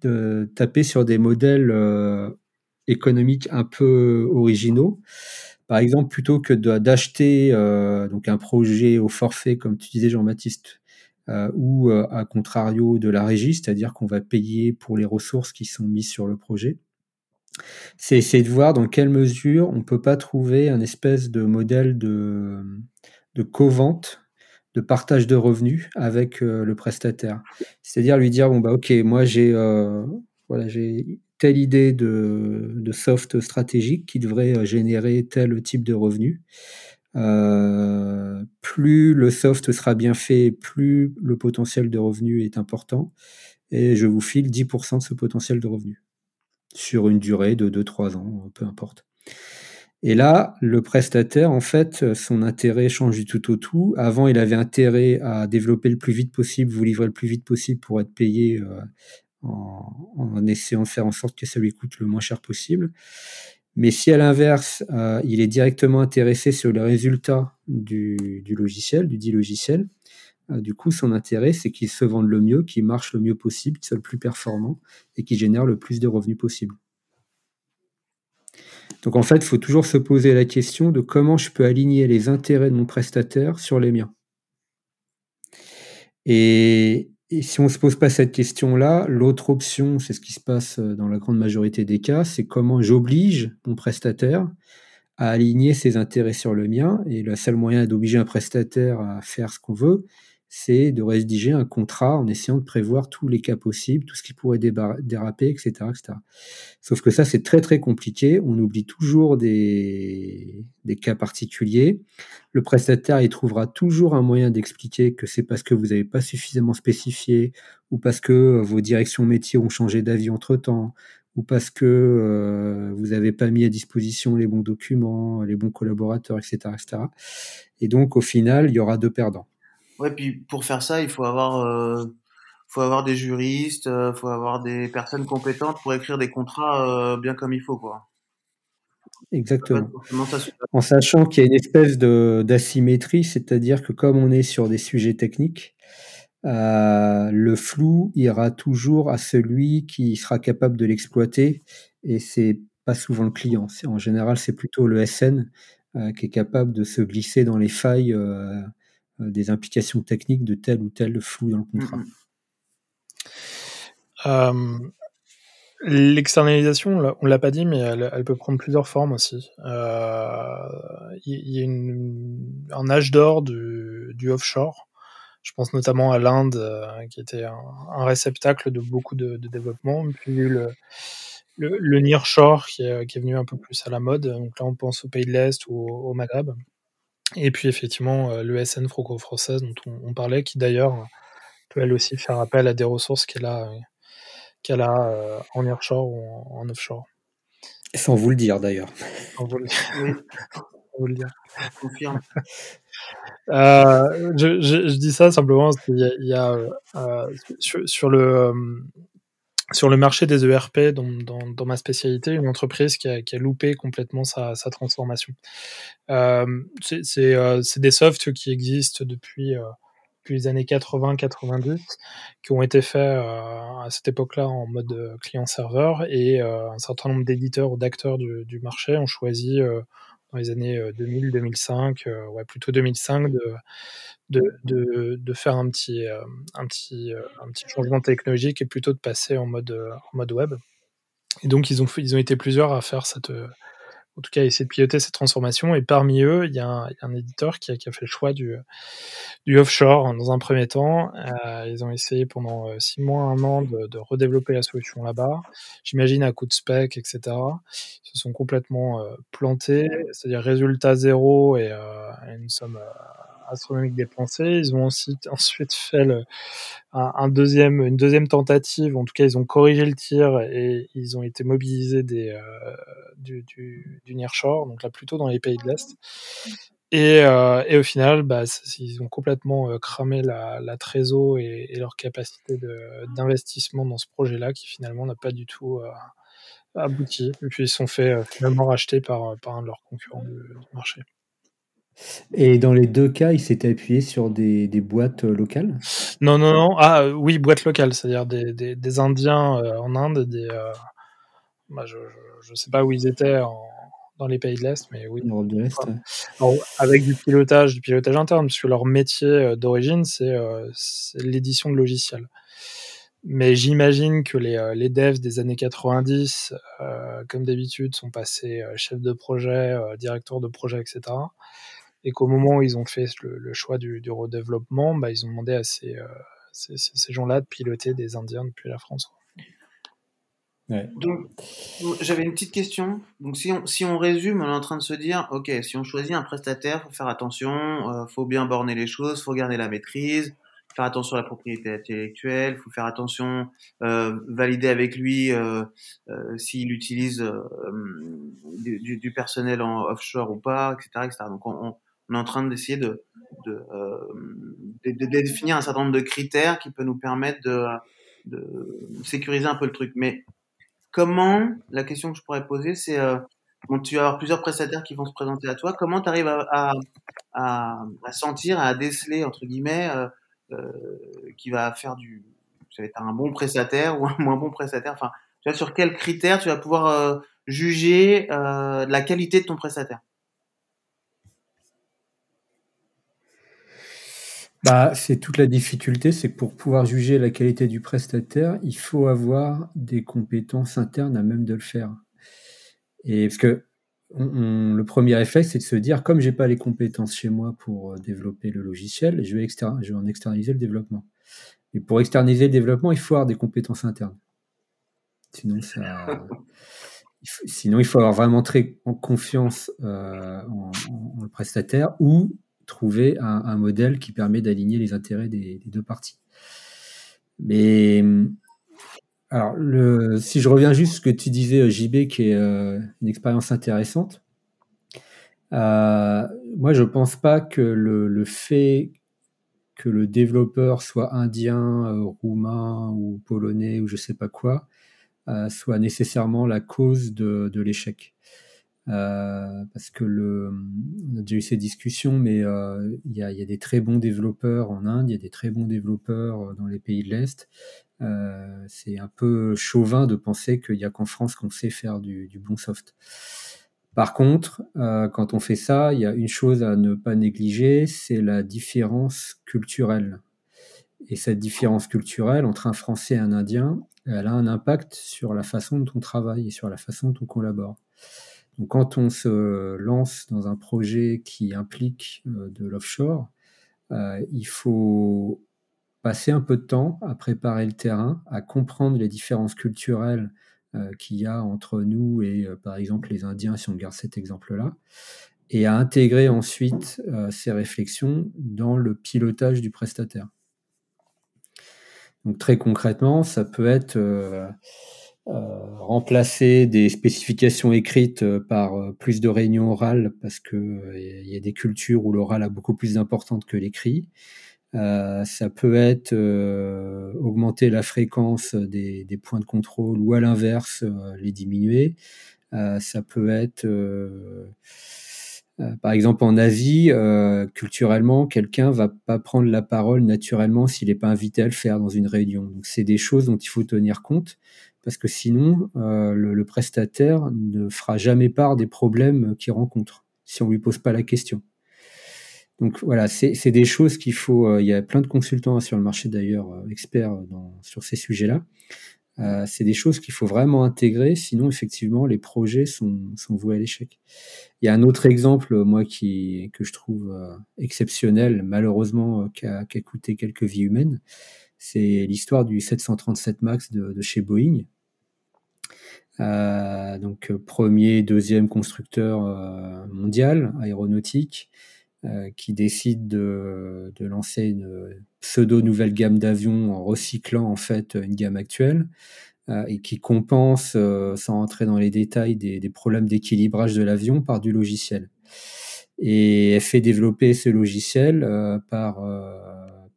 de, taper sur des modèles euh, économiques un peu originaux. Par exemple, plutôt que d'acheter donc un projet au forfait, comme tu disais Jean-Baptiste, ou à contrario de la régie, c'est-à-dire qu'on va payer pour les ressources qui sont mises sur le projet c'est essayer de voir dans quelle mesure on peut pas trouver un espèce de modèle de, de co-vente, de partage de revenus avec euh, le prestataire. C'est-à-dire lui dire bon bah ok, moi j'ai euh, voilà j'ai telle idée de, soft stratégique qui devrait euh, générer tel type de revenus. plus le soft sera bien fait, plus le potentiel de revenus est important. Et je vous file 10% de ce potentiel de revenus sur une durée de 2-3 ans, peu importe. Et là, le prestataire, en fait, son intérêt change du tout au tout. Avant, il avait intérêt à développer le plus vite possible, vous livrer le plus vite possible pour être payé euh, en, essayant de faire en sorte que ça lui coûte le moins cher possible. Mais si à l'inverse, euh, il est directement intéressé sur les résultats du, du logiciel, du dit logiciel, euh, du coup, son intérêt, c'est qu'il se vende le mieux, qu'il marche le mieux possible, qu'il soit le plus performant et qu'il génère le plus de revenus possible. Donc en fait, il faut toujours se poser la question de comment je peux aligner les intérêts de mon prestataire sur les miens. Et, si on ne se pose pas cette question-là, l'autre option, c'est ce qui se passe dans la grande majorité des cas, c'est comment j'oblige mon prestataire à aligner ses intérêts sur le mien. Et le seul moyen d'obliger un prestataire à faire ce qu'on veut, c'est de rédiger un contrat en essayant de prévoir tous les cas possibles, tout ce qui pourrait déraper, etc., etc. Sauf que ça, c'est très très compliqué. On oublie toujours des, cas particuliers. Le prestataire, il trouvera toujours un moyen d'expliquer que c'est parce que vous n'avez pas suffisamment spécifié, ou parce que vos directions métiers ont changé d'avis entre-temps, ou parce que euh, vous n'avez pas mis à disposition les bons documents, les bons collaborateurs, etc., etc. Et donc, au final, il y aura deux perdants. Ouais, puis pour faire ça, il faut avoir, euh, faut avoir des juristes, euh, faut avoir des personnes compétentes pour écrire des contrats euh, bien comme il faut, quoi. Exactement. En sachant qu'il y a une espèce de d'asymétrie, c'est-à-dire que comme on est sur des sujets techniques, euh, le flou ira toujours à celui qui sera capable de l'exploiter, et c'est pas souvent le client. En général, c'est plutôt le SN qui est capable de se glisser dans les failles des implications techniques de tel ou tel flou dans le contrat. L'externalisation, on l'a pas dit, mais elle, peut prendre plusieurs formes aussi. Il y, a un âge d'or du, offshore. Je pense notamment à l'Inde, qui était un, réceptacle de beaucoup de, développement. Puis le, le, le nearshore qui est, venu un peu plus à la mode. Donc là, on pense au pays de l'Est ou au, Maghreb. Et puis effectivement, euh, l'ESN franco-française dont on, parlait, qui d'ailleurs peut elle aussi faire appel à des ressources qu'elle a, qu'elle a euh, en nearshore ou en, offshore. Sans vous le dire d'ailleurs. Sans vous le dire. Oui. Sans vous le dire. Confirme. Euh, je, je, je, dis ça simplement parce qu'il y a, il y a euh, sur, sur, le sur le marché des ERP, dans, ma spécialité, une entreprise qui a, qui a loupé complètement sa, sa transformation. Euh, c'est euh, des softs qui existent depuis, euh, depuis les années 80-90, qui ont été faits euh, à cette époque-là en mode euh, client-serveur, et un certain nombre d'éditeurs ou d'acteurs du, du, marché ont choisi dans les années 2000-2005, ouais, plutôt 2005, de de, de, faire un petit, euh, un, petit, euh, un petit changement technologique et plutôt de passer en mode, en mode web. Et donc, ils ont, ils ont été plusieurs à faire cette, en tout cas, essayer de piloter cette transformation. Et parmi eux, il y a un, un éditeur qui a, qui a, fait le choix du, du offshore dans un premier temps. Euh, ils ont essayé pendant six mois, un an de, de redévelopper la solution là-bas. J'imagine à coup de spec, etc. Ils se sont complètement plantés, c'est-à-dire résultat zéro et, euh, une somme astronomique dépensée. Ils ont ensuite, fait un, deuxième, une deuxième tentative. En tout cas, ils ont corrigé le tir et ils ont été mobilisés des, euh, du, du, du Nearshore, donc là plutôt dans les pays de l'Est. Et, euh, et, au final, bah, ils ont complètement euh, cramé la, la trésor et, leur capacité d'investissement dans ce projet-là, qui finalement n'a pas du tout euh, abouti. Et puis ils sont fait finalement racheter par, par un de leurs concurrents du marché. Et dans les deux cas, il s'était appuyé sur des, des boîtes euh, locales? Non, non, non. Ah oui, boîtes locales, c'est-à-dire des, des, des, Indiens euh, en Inde, des, euh, bah, je ne sais pas où ils étaient en, dans les pays de l'Est, mais oui. Europe de l'Est. Alors, avec du pilotage, du pilotage interne, parce que leur métier d'origine, c'est l'édition de logiciels. Mais j'imagine que les, les devs des années 90, comme d'habitude, sont passés chef de projet, directeur de projet, etc et qu'au moment où ils ont fait le, choix du, du, redéveloppement, bah, ils ont demandé à ces, euh, ces, ces gens-là de piloter des Indiens depuis la France. Ouais. Donc, j'avais une petite question. Donc, si on, si on résume, on est en train de se dire, ok, si on choisit un prestataire, faut faire attention, euh, faut bien borner les choses, faut garder la maîtrise, faire attention à la propriété intellectuelle, faut faire attention, euh, valider avec lui euh, euh, s'il utilise euh, du, du, personnel en offshore ou pas, etc., etc. Donc, on, on est en train d'essayer de, de, euh, de, définir un certain nombre de critères qui peuvent nous permettre de, sécuriser un peu le truc. Mais comment, la question que je pourrais poser, c'est, euh, tu vas avoir plusieurs prestataires qui vont se présenter à toi, comment tu arrives à, sentir, à déceler, entre guillemets, euh, euh, qui va faire du... Tu être un bon prestataire ou un moins bon prestataire. Enfin, sur quels critères tu vas pouvoir juger la qualité de ton prestataire? Bah, c'est toute la difficulté, c'est que pour pouvoir juger la qualité du prestataire, il faut avoir des compétences internes à même de le faire. Et parce que on, le premier effet, c'est de se dire, comme j'ai pas les compétences chez moi pour euh, développer le logiciel, je vais, exter je vais en externaliser le développement. Et pour externaliser le développement, il faut avoir des compétences internes. Sinon, ça, sinon, il faut avoir vraiment très confiance euh, en, en, en, le prestataire ou trouver un, modèle qui permet d'aligner les intérêts des, deux parties. Mais alors, le, si je reviens juste à ce que tu disais, euh, JB, qui est euh, une expérience intéressante, euh, moi, je pense pas que le, fait que le développeur soit indien, roumain ou polonais ou je sais pas quoi, soit nécessairement la cause de l'échec. Euh, parce que le, on a déjà eu ces discussions, mais euh, il y, a, y, a, des très bons développeurs en Inde, il y a des très bons développeurs euh, dans les pays de l'Est. Euh, c'est un peu chauvin de penser qu'il n'y a qu'en France qu'on sait faire du, du, bon soft. Par contre, quand on fait ça, il y a une chose à ne pas négliger, c'est la différence culturelle. Et cette différence culturelle entre un Français et un Indien, elle a un impact sur la façon dont on travaille et sur la façon dont on collabore. Donc, quand on se lance dans un projet qui implique euh, de l'offshore, euh, il faut passer un peu de temps à préparer le terrain, à comprendre les différences culturelles euh, qu'il y a entre nous et par exemple les Indiens, si on garde cet exemple-là, et à intégrer ensuite ces réflexions dans le pilotage du prestataire. Donc très concrètement, ça peut être remplacer des spécifications écrites euh, par euh, plus de réunions orales parce que il y a des cultures où l'oral a beaucoup plus d'importance que l'écrit. Euh, ça peut être euh, augmenter la fréquence des, points de contrôle ou à l'inverse euh, les diminuer. ça peut être par exemple, en Asie, euh, culturellement, quelqu'un va pas prendre la parole naturellement s'il n'est pas invité à le faire dans une réunion. Donc, c'est des choses dont il faut tenir compte parce que sinon, euh, le, le, prestataire ne fera jamais part des problèmes qu'il rencontre si on lui pose pas la question. Donc voilà, c'est des choses qu'il faut. Euh, il y a plein de consultants sur le marché d'ailleurs, euh, experts dans, sur ces sujets-là. Euh, c'est des choses qu'il faut vraiment intégrer, sinon effectivement les projets sont, sont voués à l'échec. Il y a un autre exemple, moi, qui que je trouve euh, exceptionnel, malheureusement, euh, qui a, a coûté quelques vies humaines. C'est l'histoire du 737 Max de, de chez Boeing. Euh, donc premier, deuxième constructeur mondial aéronautique. Euh, qui décide de, de, lancer une pseudo nouvelle gamme d'avions en recyclant en fait une gamme actuelle euh, et qui compense, euh, sans entrer dans les détails, des, des problèmes d'équilibrage de l'avion par du logiciel. Et elle fait développer ce logiciel euh, par,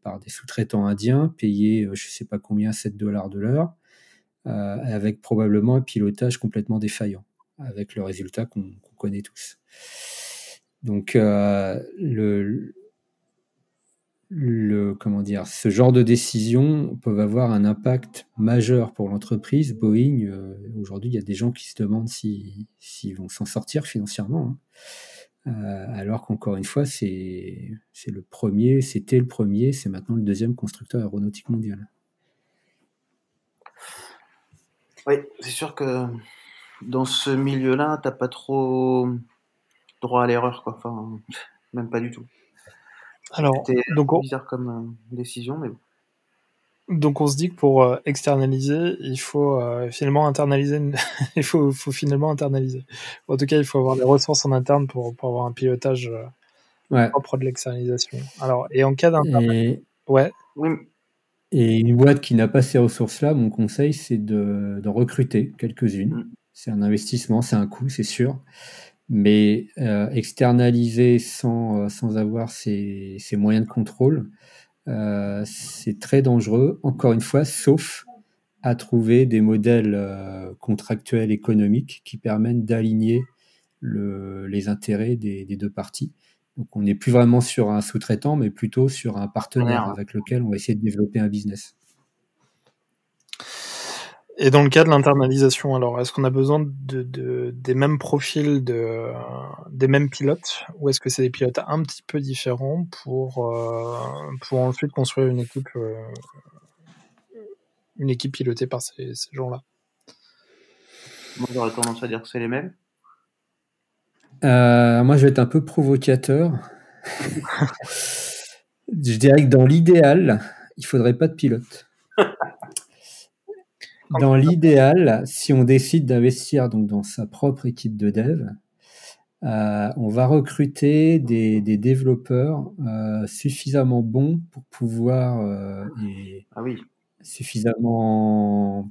par des sous-traitants indiens payés, je sais pas combien, 7 dollars de l'heure, avec probablement un pilotage complètement défaillant, avec le résultat qu'on qu connaît tous. Donc euh, le, le comment dire, ce genre de décisions peuvent avoir un impact majeur pour l'entreprise. Boeing, euh, aujourd'hui, il y a des gens qui se demandent s'ils si, si vont s'en sortir financièrement. Hein. Euh, alors qu'encore une fois, c'est le premier, c'était le premier, c'est maintenant le deuxième constructeur aéronautique mondial. Oui, c'est sûr que dans ce milieu-là, t'as pas trop droit à l'erreur, quoi. Enfin, même pas du tout. Alors, donc on... bizarre comme euh, décision, mais bon. Donc on se dit que pour euh, externaliser, il faut euh, finalement internaliser. Une... il faut, faut, finalement internaliser. En tout cas, il faut avoir des ressources en interne pour, pour avoir un pilotage euh, ouais. propre de l'externalisation. Alors, et en cas d'internalisation, et... ouais. Oui. Et une boîte qui n'a pas ces ressources-là, mon conseil, c'est de, de, recruter quelques-unes. Mm. C'est un investissement, c'est un coût, c'est sûr mais euh, externaliser sans, euh, sans avoir ces, ces, moyens de contrôle, euh, c'est très dangereux, encore une fois, sauf à trouver des modèles euh, contractuels économiques qui permettent d'aligner le, les intérêts des, des, deux parties. Donc on n'est plus vraiment sur un sous-traitant, mais plutôt sur un partenaire avec lequel on va essayer de développer un business. Et dans le cas de l'internalisation, alors, est-ce qu'on a besoin de, de, des mêmes profils, de, des mêmes pilotes, ou est-ce que c'est des pilotes un petit peu différents pour, euh, pour ensuite construire une équipe, euh, une équipe pilotée par ces, ces gens-là? Moi, j'aurais tendance à dire que c'est les mêmes. Euh, moi, je vais être un peu provocateur. je dirais que dans l'idéal, il faudrait pas de pilote. Dans l'idéal, si on décide d'investir donc dans sa propre équipe de dev, euh, on va recruter des, des développeurs euh, suffisamment bons pour pouvoir euh, et ah oui. suffisamment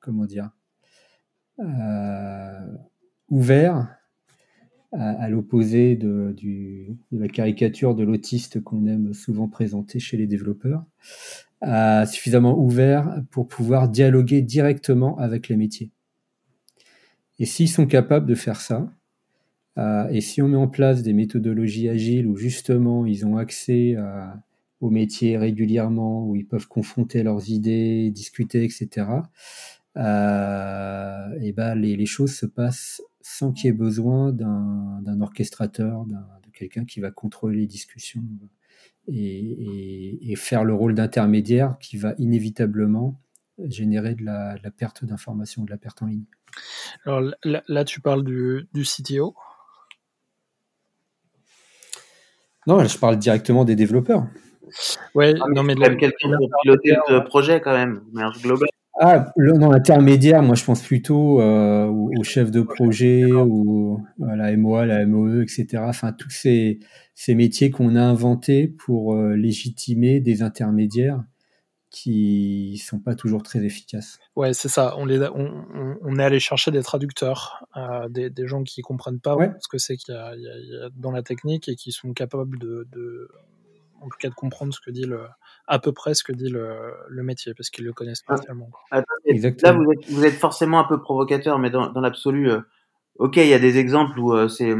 comment dire ouverts à, l'opposé de, de, la caricature de l'autiste qu'on aime souvent présenter chez les développeurs, suffisamment ouvert pour pouvoir dialoguer directement avec les métiers. Et s'ils sont capables de faire ça, euh, et si on met en place des méthodologies agiles où justement ils ont accès aux métiers régulièrement, où ils peuvent confronter leurs idées, discuter, etc., euh, et ben les, les, choses se passent sans qu'il y ait besoin d'un orchestrateur, de quelqu'un qui va contrôler les discussions et, et, faire le rôle d'intermédiaire qui va inévitablement générer de la, de la perte d'informations, de la perte en ligne. Alors là, là tu parles du, du CTO Non, je parle directement des développeurs. Ouais, ah, non, mais même quelqu'un pour piloter le projet quand même, global. Ah, non, l'intermédiaire, moi je pense plutôt euh, au, chef de projet, ou à la MOA, la MOE, etc. Enfin, tous ces, ces métiers qu'on a inventés pour euh, légitimer des intermédiaires qui sont pas toujours très efficaces. Ouais, c'est ça. On, les on, on, est allé chercher des traducteurs, euh, des, des, gens qui comprennent pas ce que c'est qu'il y, y, a dans la technique et qui sont capables de, de, en tout cas, de comprendre ce que dit le, à peu près ce que dit le, le métier, parce qu'ils le connaissent pas tellement. là, vous êtes, vous êtes, forcément un peu provocateur, mais dans, dans l'absolu, euh, ok, il y a des exemples où euh, c'est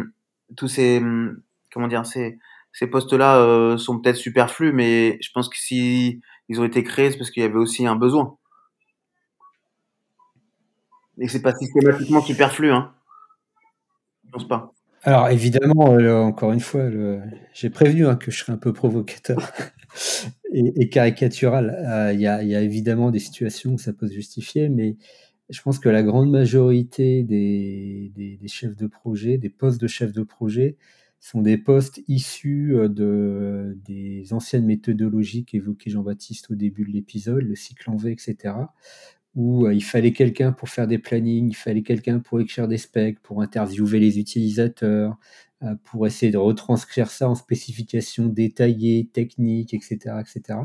tous ces, hum, comment dire, ces, ces postes-là euh, sont peut-être superflus, mais je pense que si ils ont été créés, c'est parce qu'il y avait aussi un besoin. Et c'est pas systématiquement superflu, hein. Je pense pas. Alors évidemment, euh, encore une fois, j'ai prévenu hein, que je serais un peu provocateur et, caricatural. Euh, il y, a, évidemment des situations où ça peut se justifier, mais je pense que la grande majorité des, chefs de projet, des postes de chefs de projet, sont des postes issus euh, de, des anciennes méthodologies qu'évoquait Jean-Baptiste au début de l'épisode, le cycle en V, etc., où euh, il fallait quelqu'un pour faire des plannings, il fallait quelqu'un pour écrire des specs, pour interviewer les utilisateurs, pour essayer de retranscrire ça en spécifications détaillées, techniques, etc., etc.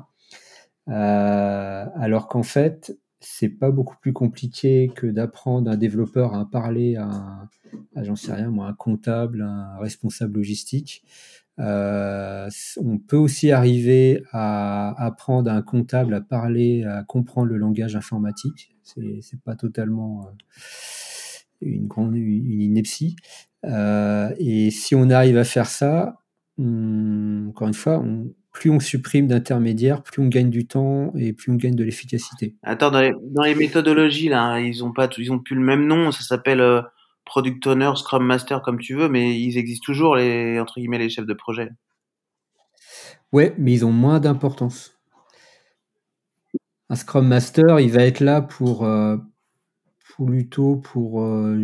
alors qu'en fait, c'est pas beaucoup plus compliqué que d'apprendre un développeur à parler à, j'en sais rien, moi, un comptable, un responsable logistique. Euh, on peut aussi arriver à apprendre à un comptable à parler, à comprendre le langage informatique. C'est pas totalement euh, une grande une ineptie. Euh, et si on arrive à faire ça, encore une fois, on, plus on supprime d'intermédiaires, plus on gagne du temps et plus on gagne de l'efficacité. Attends, dans les, méthodologies, là, ils ont pas, ils ont plus le même nom. Ça s'appelle euh, Product Owner, Scrum Master, comme tu veux, mais ils existent toujours, les, entre guillemets, les chefs de projet. Ouais, mais ils ont moins d'importance. Un Scrum Master, il va être là pour, euh, plutôt pour euh,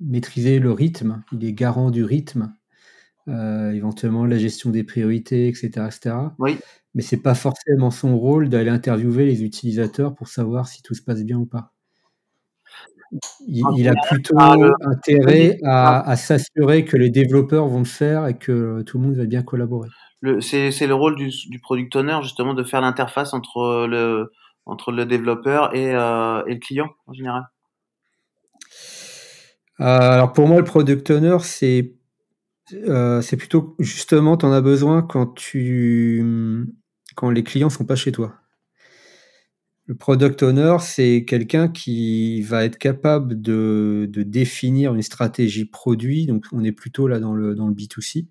maîtriser le rythme. Il est garant du rythme euh, éventuellement la gestion des priorités, etc. etc. Oui. Mais c'est pas forcément son rôle d'aller interviewer les utilisateurs pour savoir si tout se passe bien ou pas. Il, a plutôt intérêt à, s'assurer que les développeurs vont le faire et que tout le monde va bien collaborer. C'est le rôle du, du, product owner justement de faire l'interface entre le, entre le développeur et, euh, et le client en général. Euh, alors pour moi, le product owner, c'est euh, plutôt justement, tu en as besoin quand, tu, quand les clients sont pas chez toi. Le product owner, c'est quelqu'un qui va être capable de, de, définir une stratégie produit. Donc, on est plutôt là dans le, dans le B2C,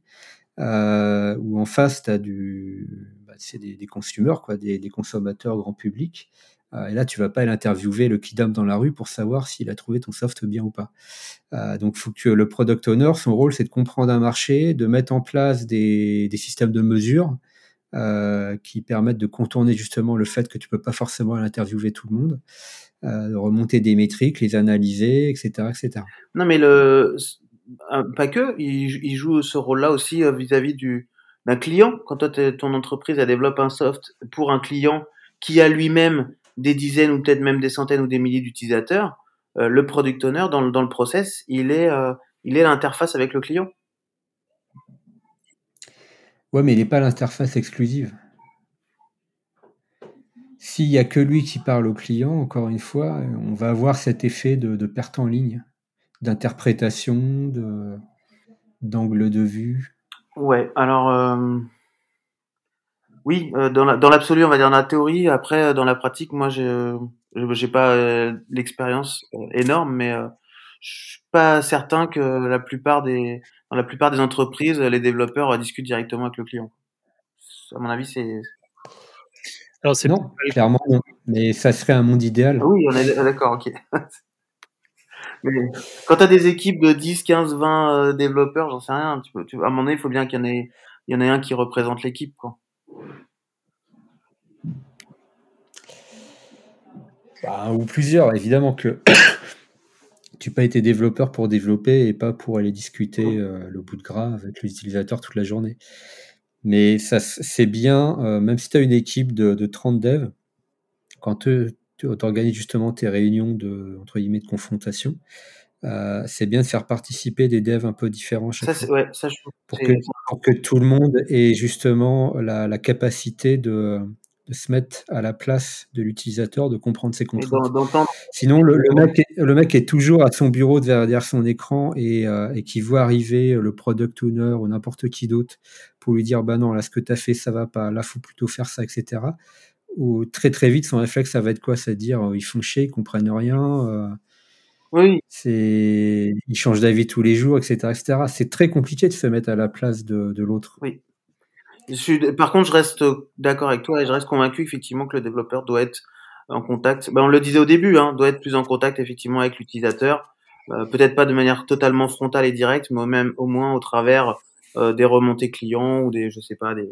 euh, où en face, tu as du, bah, c'est des, des consommateurs, quoi, des, consommateurs grand public. Euh, et là, tu vas pas l'interviewer le kidam dans la rue pour savoir s'il a trouvé ton soft bien ou pas. Euh, donc, il faut que le product owner, son rôle, c'est de comprendre un marché, de mettre en place des, systèmes de mesure euh, qui permettent de contourner justement le fait que tu peux pas forcément interviewer tout le monde, de remonter des métriques, les analyser, etc., etc. Non, mais le pas que, il, joue ce rôle-là aussi vis-à-vis du d'un client. Quand toi, ton entreprise elle développe un soft pour un client qui a lui-même des dizaines ou peut-être même des centaines ou des milliers d'utilisateurs, euh, le product owner dans, dans, le process, il est, euh, il est l'interface avec le client. Ouais, mais il n'est pas l'interface exclusive. S'il n'y a que lui qui parle au client, encore une fois, on va avoir cet effet de, perte en ligne, d'interprétation, de... d'angle de vue Ouais, alors oui, dans l'absolu, on va dire dans la théorie. Après, dans la pratique, moi, j'ai j'ai pas l'expérience énorme, mais je suis pas certain que la plupart des dans la plupart des entreprises, les développeurs discutent directement avec le client. À mon avis, c'est alors c'est non, clairement non. Mais ça serait un monde idéal. Ah oui, on est d'accord, ok. Mais quand tu as des équipes de 10, 15, 20 développeurs, j'en sais rien. Tu peux, tu, à un moment donné, il faut bien qu'il y en ait, il y en ait un qui représente l'équipe, quoi. Bah, ou plusieurs, évidemment que tu pas été développeur pour développer et pas pour aller discuter euh, le bout de gras avec l'utilisateur toute la journée. Mais ça, c'est bien, euh, même si tu as une équipe de, de 30 devs, quand tu organises justement tes réunions de, entre guillemets, de confrontation, euh, c'est bien de faire participer des devs un peu différents chaque ça, Ouais, ça, je... pour, que, pour, que, tout le monde ait justement la, la capacité de, de se mettre à la place de l'utilisateur, de comprendre ses contraintes. Sinon, le, mec est, le, mec est, toujours à son bureau derrière son écran et, euh, et qui voit arriver le product owner ou n'importe qui d'autre pour lui dire bah non, là ce que tu as fait ça va pas, là faut plutôt faire ça, etc. Ou très très vite son réflexe ça va être quoi? C'est dire ils font chier, ils comprennent rien. Euh, oui. C'est ils changent d'avis tous les jours, etc., etc. C'est très compliqué de se mettre à la place de, de l'autre. Oui par contre, je reste d'accord avec toi et je reste convaincu effectivement que le développeur doit être en contact. Ben, on le disait au début, hein, doit être plus en contact effectivement avec l'utilisateur. Euh, peut-être pas de manière totalement frontale et directe, mais même au moins au travers euh, des remontées clients ou des, je sais pas, des,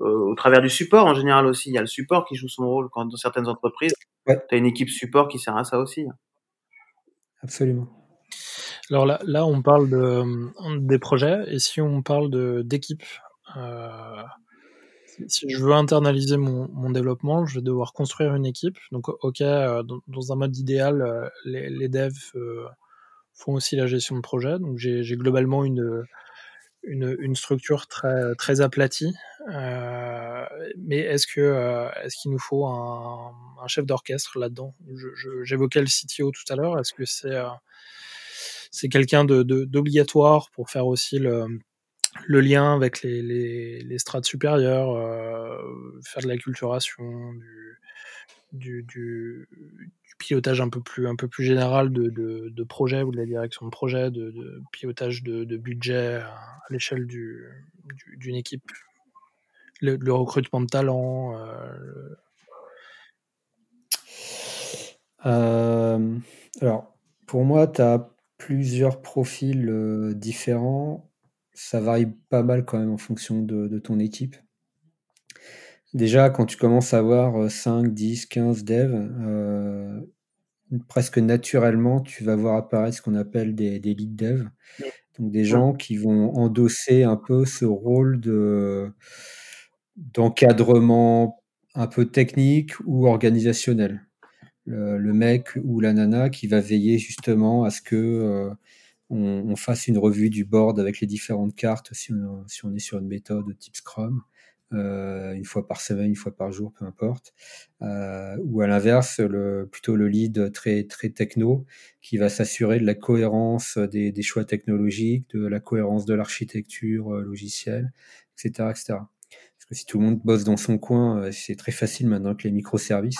euh, au travers du support en général aussi. Il y a le support qui joue son rôle quand dans certaines entreprises. Ouais. Tu as une équipe support qui sert à ça aussi. Absolument. Alors là, là, on parle de, des projets, et si on parle d'équipes, si je veux internaliser mon, développement, je vais devoir construire une équipe. Donc, ok, euh, dans, un mode idéal, euh, les, devs font aussi la gestion de projet. Donc, j'ai globalement une, une, structure très, très aplatie. Euh, mais est-ce que est-ce qu'il nous faut un, chef d'orchestre là-dedans? J'évoquais le CTO tout à l'heure. Est-ce que c'est c'est quelqu'un d'obligatoire pour faire aussi le, le lien avec les, les, strates supérieures, euh, faire de la culturation, du, du, pilotage un peu plus, un général de, de, projet ou de la direction de projet, de, pilotage de, budget à, l'échelle d'une du, équipe, le, recrutement de talents. Euh, euh, alors, pour moi, tu as plusieurs profils différents ça varie pas mal quand même en fonction de, ton équipe. Déjà, quand tu commences à avoir 5, 10, 15 devs, euh, presque naturellement, tu vas voir apparaître ce qu'on appelle des, lead devs. Donc des gens qui vont endosser un peu ce rôle de d'encadrement un peu technique ou organisationnel. Le, mec ou la nana qui va veiller justement à ce que euh, on, fasse une revue du board avec les différentes cartes si on, est sur une méthode type Scrum, euh, une fois par semaine, une fois par jour, peu importe. Euh, ou à l'inverse, le, plutôt le lead très, très techno qui va s'assurer de la cohérence des, choix technologiques, de la cohérence de l'architecture euh, logicielle, etc., etc. Parce que si tout le monde bosse dans son coin, c'est très facile maintenant avec les microservices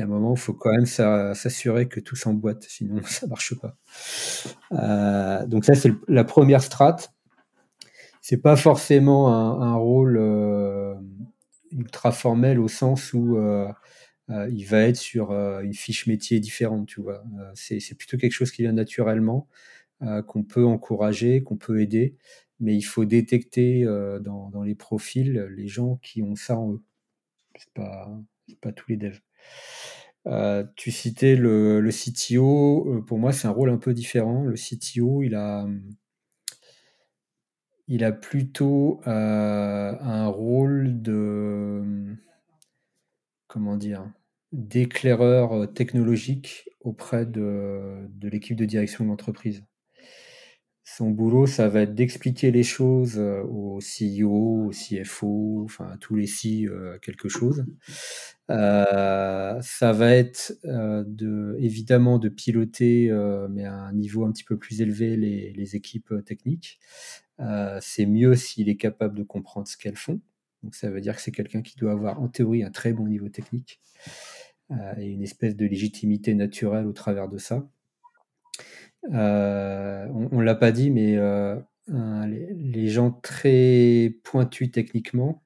y a un moment il faut quand même s'assurer que tout s'emboîte, sinon ça marche pas. Euh, donc ça, c'est la première strate. C'est pas forcément un, rôle euh, ultra formel au sens où euh, il va être sur une fiche métier différente, tu vois. c'est plutôt quelque chose qui vient naturellement, qu'on peut encourager, qu'on peut aider, mais il faut détecter dans, les profils les gens qui ont ça en eux. C'est pas tous les devs. Euh, tu citais le, CTO. Euh, pour moi, c'est un rôle un peu différent. Le CTO, il a, il a plutôt euh, un rôle de, comment dire, d'éclaireur technologique auprès de, l'équipe de direction de l'entreprise. Son boulot, ça va être d'expliquer les choses au CEO, au CFO, enfin à tous les C quelque chose, euh, ça va être euh, de, évidemment de piloter, euh, mais à un niveau un petit peu plus élevé, les, les équipes techniques. c'est mieux s'il est capable de comprendre ce qu'elles font. Donc ça veut dire que c'est quelqu'un qui doit avoir en théorie un très bon niveau technique et une espèce de légitimité naturelle au travers de ça. on ne l'a pas dit, mais les, gens très pointus techniquement,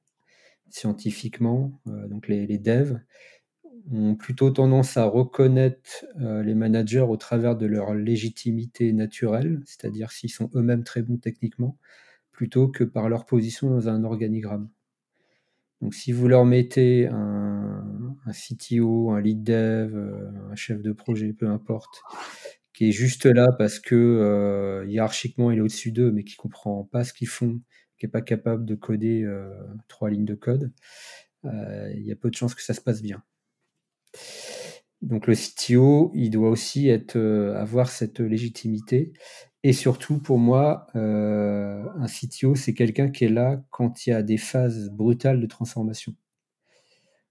scientifiquement, donc les, devs, ont plutôt tendance à reconnaître euh, les managers au travers de leur légitimité naturelle, c'est-à-dire s'ils sont eux-mêmes très bons techniquement, plutôt que par leur position dans un organigramme. Donc si vous leur mettez un, CTO, un lead dev, euh, un chef de projet, peu importe, qui est juste là parce que euh, hiérarchiquement il est au-dessus d'eux, mais qui comprend pas ce qu'ils font, pas capable de coder trois lignes de code, il y a peu de chances que ça se passe bien. Donc le CTO, il doit aussi être, euh, avoir cette légitimité. Et surtout, pour moi, euh, un CTO, c'est quelqu'un qui est là quand il y a des phases brutales de transformation.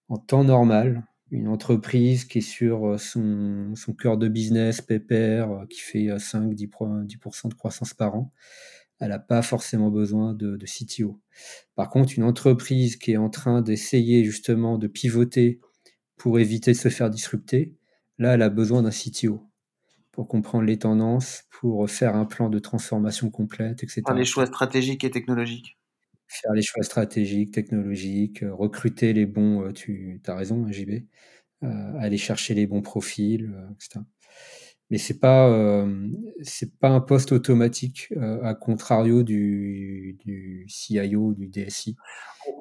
En temps normal, une entreprise qui est sur euh, son, son cœur de business, pépère, qui fait 5-10% de croissance par an, elle n'a pas forcément besoin de, de CTO. Par contre, une entreprise qui est en train d'essayer justement de pivoter pour éviter de se faire disrupter. Là, elle a besoin d'un CTO pour comprendre les tendances, pour faire un plan de transformation complète, etc. Faire les choix stratégiques et technologiques. Faire les choix stratégiques, technologiques, euh, recruter les bons, euh, tu as raison, hein, JB, euh, aller chercher les bons profils, etc. Mais c'est pas c'est pas un poste automatique à contrario du, du CIO du DSI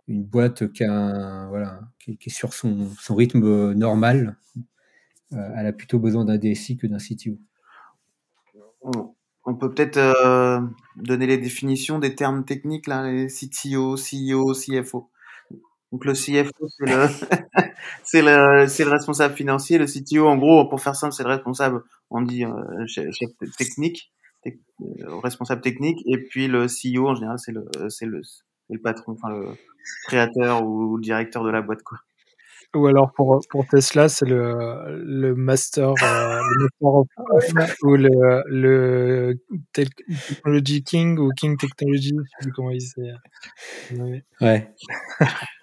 une boîte qui, voilà, qui, est sur son, son rythme normal, euh, elle a plutôt besoin d'un DSI que d'un CTO. On, peut peut-être euh, donner les définitions des termes techniques, là, les CTO, CEO, CFO. Donc le CFO, c'est le, c'est le, c'est le responsable financier. Le CTO, en gros, pour faire simple, c'est le responsable, on dit euh, chef, technique, responsable technique. Et puis le CEO, en général, c'est le, c'est le, le patron, enfin le créateur ou le directeur de la boîte, quoi. Ou alors pour, pour Tesla, c'est le, le master, euh, le master of ou le, le Technology King ou King Technology, je sais plus comment il s'est. Ouais.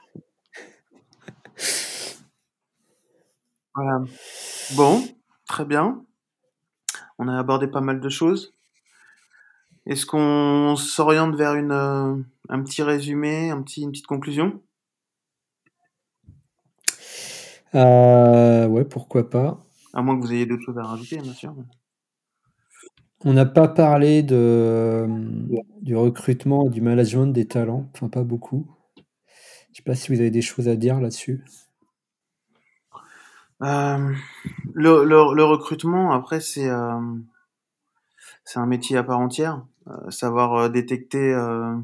voilà. Bon, très bien. On a abordé pas mal de choses. Est-ce qu'on s'oriente vers une, euh, un petit résumé, un petit, une petite conclusion? Euh, Ouais, pourquoi pas. À moins que vous ayez d'autres choses à rajouter, bien sûr. On n'a pas parlé de, du recrutement et du management des talents, enfin pas beaucoup. Je ne sais pas si vous avez des choses à dire là-dessus. Euh, le, recrutement, après, c'est c'est un métier à part entière. Euh, savoir euh, détecter euh,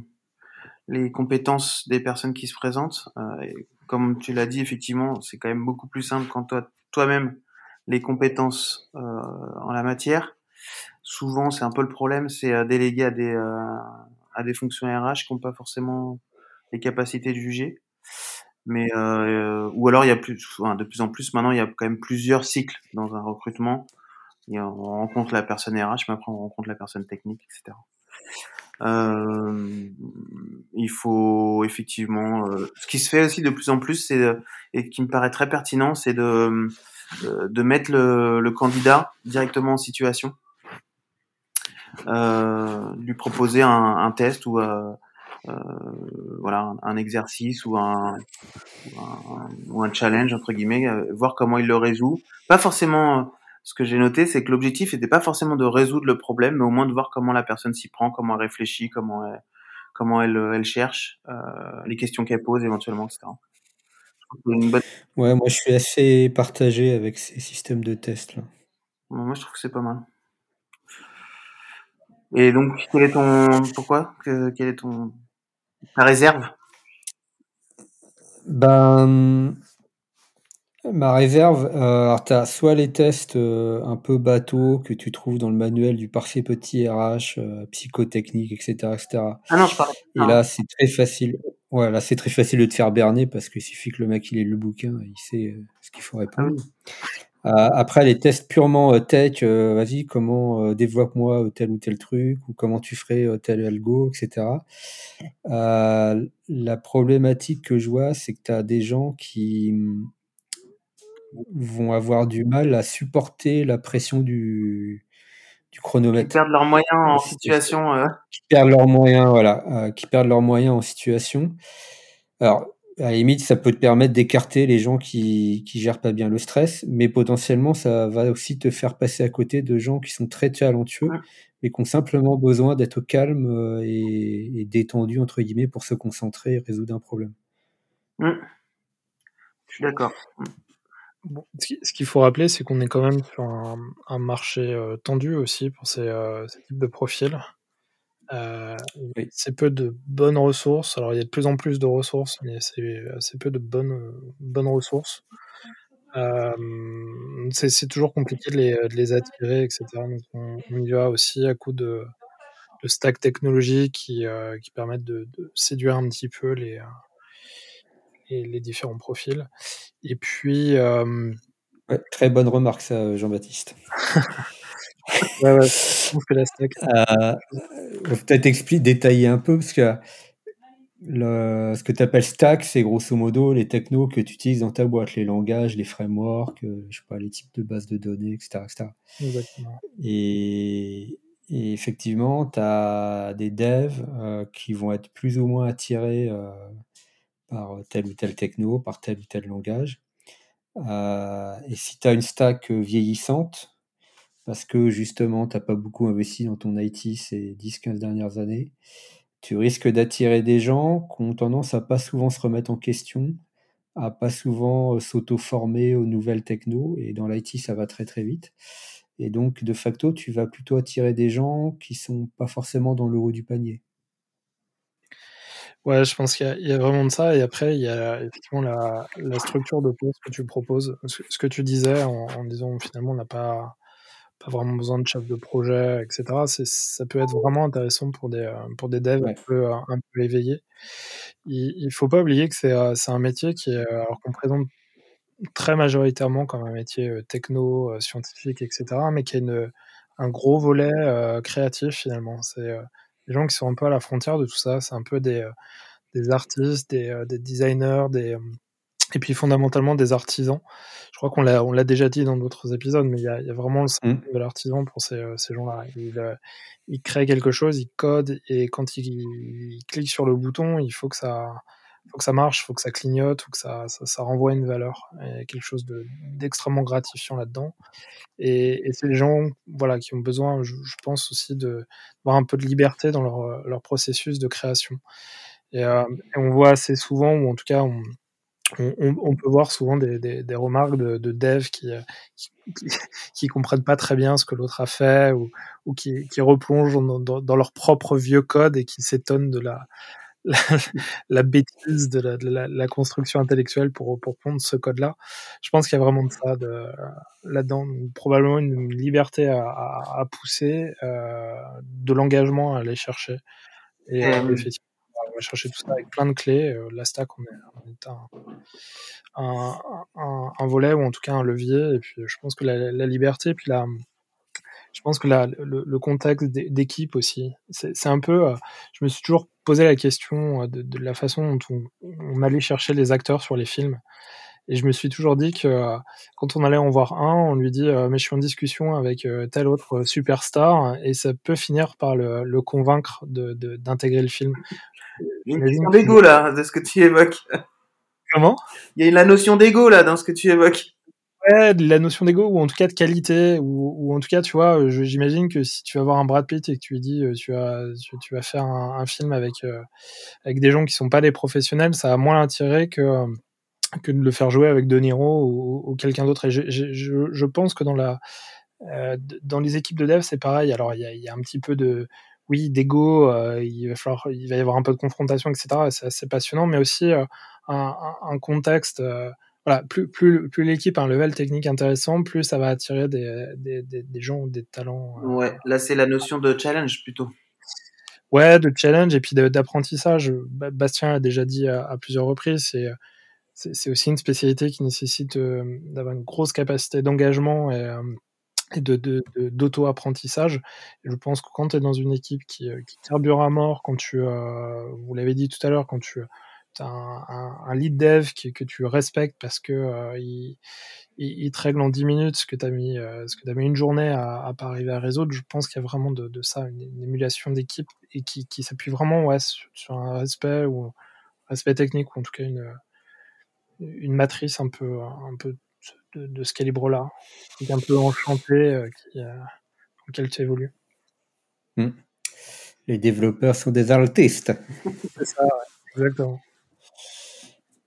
les compétences des personnes qui se présentent. Comme tu l'as dit, effectivement, c'est quand même beaucoup plus simple quand toi, toi-même, les compétences en la matière. Souvent, c'est un peu le problème, c'est déléguer à des, à des fonctions RH qui n'ont pas forcément les capacités de juger. Mais euh, ou alors il y a plus, de plus en plus maintenant il y a quand même plusieurs cycles dans un recrutement. on rencontre la personne RH, mais après on rencontre la personne technique, etc. Euh, il faut effectivement, euh, ce qui se fait aussi de plus en plus, c'est et qui me paraît très pertinent, c'est de de mettre le, candidat directement en situation, lui proposer un, test ou euh voilà un, exercice ou un, ou un, ou un challenge entre guillemets, euh, voir comment il le résout. Pas forcément ce que j'ai noté, c'est que l'objectif n'était pas forcément de résoudre le problème, mais au moins de voir comment la personne s'y prend, comment elle réfléchit, comment elle, comment elle, elle cherche, euh, les questions qu'elle pose éventuellement, etc. Ouais, moi je suis assez partagé avec ces systèmes de tests là. moi je trouve que c'est pas mal. Et donc, quel est ton pourquoi? Que, Quelle est ton ta réserve? Ben Ma réserve, euh, alors tu as soit les tests euh, un peu bateaux que tu trouves dans le manuel du parfait petit RH, euh, psychotechnique, etc., etc. Ah non, je parle. Et là, c'est très facile. Ouais, là, c'est très facile de te faire berner parce qu'il suffit que le mec il ait le bouquin, il sait ce qu'il faut répondre. Après, les tests purement tech, vas-y, comment développe-moi tel ou tel truc, ou comment tu ferais tel algo, etc. la problématique que je vois, c'est que tu as des gens qui mmh, vont avoir du mal à supporter la pression du, du chronomètre. Qui perdent leurs moyens en situation. Qui perdent leurs moyens, voilà, qui perdent leurs moyens en situation. Alors, à la limite, ça peut te permettre d'écarter les gens qui, qui gèrent pas bien le stress, mais potentiellement, ça va aussi te faire passer à côté de gens qui sont très talentueux, mais qui ont simplement besoin d'être calmes euh, et, et, détendus, entre guillemets, pour se concentrer et résoudre un problème. Mmh. Je suis d'accord. Bon, ce qu'il faut rappeler, c'est qu'on est quand même sur un, un marché euh, tendu aussi pour ces, euh, ces types de profils. Euh, c'est peu de bonnes ressources. Alors il y a de plus en plus de ressources, mais c'est assez peu de bonnes, bonnes ressources. Euh, c'est toujours compliqué de les, de les, attirer, etc. Donc on, y va aussi à coup de, de stack technologiques qui, euh, qui permettent de, de, séduire un petit peu les, les, les différents profils. Et puis. Euh, ouais, très bonne remarque, ça, Jean-Baptiste. ouais, ouais, je pense que la stack. Euh, peut-être expliquer, détailler un peu, parce que le, ce que tu appelles stack, c'est grosso modo les technos que tu utilises dans ta boîte, les langages, les frameworks, euh, je sais pas, les types de bases de données, etc. etc. Exactement. Et, et, effectivement, tu as des devs euh, qui vont être plus ou moins attirés euh, par tel ou tel techno, par tel ou tel langage. Euh, et si tu as une stack vieillissante, parce que justement, tu n'as pas beaucoup investi dans ton IT ces 10-15 dernières années, tu risques d'attirer des gens qui ont tendance à pas souvent se remettre en question, à pas souvent euh, s'auto-former aux nouvelles techno, et dans l'IT, ça va très très vite. Et donc, de facto, tu vas plutôt attirer des gens qui sont pas forcément dans le haut du panier. Ouais, je pense qu'il y, a vraiment de ça. Et après, il y a effectivement la, structure de poste que tu proposes. Ce, que tu disais en, en disant finalement, on n'a pas pas vraiment besoin de chef de projet, etc. Ça peut être vraiment intéressant pour des, euh, pour des devs un, peu, euh, un peu éveillés. Il ne faut pas oublier que c'est euh, un métier qui est, alors qu'on présente très majoritairement comme un métier techno, scientifique, etc., mais qui a une, un gros volet créatif finalement. C'est des gens qui sont un peu à la frontière de tout ça. C'est un peu des, des artistes, des, des designers, des, et puis fondamentalement des artisans. Je crois qu'on l'a, on l'a déjà dit dans d'autres épisodes, mais il y a, il y a vraiment le symbole mmh. de l'artisan pour ces, euh, ces gens-là. Il, euh, il, crée quelque chose, il code, et quand il, il, clique sur le bouton, il faut que ça, faut que ça marche, il faut que ça clignote, ou que ça, ça, ça renvoie une valeur, et quelque chose de, d'extrêmement gratifiant là-dedans. Et, et c'est les gens, voilà, qui ont besoin, je, je pense aussi, de d'avoir un peu de liberté dans leur, leur processus de création. Et, euh, et on voit assez souvent, ou en tout cas, on, on, on, peut voir souvent des, des, des remarques de, de devs qui, euh, qui, qui, comprennent pas très bien ce que l'autre a fait ou, ou qui, qui replongent dans, dans, dans, leur propre vieux code et qui s'étonnent de la, la, la, bêtise de, la, de la, la, construction intellectuelle pour, pour pondre ce code-là. Je pense qu'il y a vraiment de ça de, là-dedans. Probablement une liberté à, à, à pousser, euh, de l'engagement à aller chercher. Et euh, effectivement, va chercher tout ça avec plein de clés. Euh, la stack, on est, un, un, volet ou en tout cas un levier. Et puis, je pense que la, liberté, puis je pense que le, contexte d'équipe aussi, c'est un peu. Euh, je me suis toujours posé la question euh, de, de la façon dont on, on, allait chercher les acteurs sur les films. Et je me suis toujours dit que quand on allait en voir un, on lui dit mais je suis en discussion avec tel autre superstar et ça peut finir par le, le convaincre d'intégrer de, le film. Il y a une notion d'ego là, de ce que tu évoques. Comment? Il y a la notion d'ego là dans ce que tu évoques. Ouais, la notion d'ego ou en tout cas de qualité ou, ou en tout cas tu vois, j'imagine que si tu vas voir un Brad Pitt et que tu lui dis tu vas tu, tu vas faire un, un film avec euh, avec des gens qui sont pas des professionnels, ça a moins l'intérêt que que de le faire jouer avec De Niro ou, ou quelqu'un d'autre. Et je, je, je, pense que dans la euh, dans les équipes de dev c'est pareil. Alors il y a, y a un petit peu de oui, d'ego, euh, il va falloir, il va y avoir un peu de confrontation, etc. C'est assez passionnant, mais aussi euh, un, un, contexte. Voilà, plus, plus, plus l'équipe a un level technique intéressant, plus ça va attirer des, des, des, des gens, des talents. Ouais, là c'est la notion de challenge plutôt. Ouais, de challenge et puis d'apprentissage. Bastien a déjà dit à, à plusieurs reprises, c'est c'est aussi une spécialité qui nécessite d'avoir une grosse capacité d'engagement et, et de, d'auto-apprentissage. je pense que quand tu es dans une équipe qui, qui carbure à mort, quand tu, vous l'avez dit tout à l'heure, quand tu as un, un, lead dev qui, que tu respectes parce que il, il, te règle en 10 minutes ce que tu as mis, ce que as mis une journée à, à pas arriver à résoudre, je pense qu'il y a vraiment de, de ça, une, émulation d'équipe et qui, qui s'appuie vraiment ouais, sur, un respect ou respect technique ou en tout cas une, une matrice un peu, un peu de, ce calibre-là, un peu enchanté euh, qui, euh, lequel tu évolues. Hmm. Les développeurs sont des artistes. c'est ça, exactement.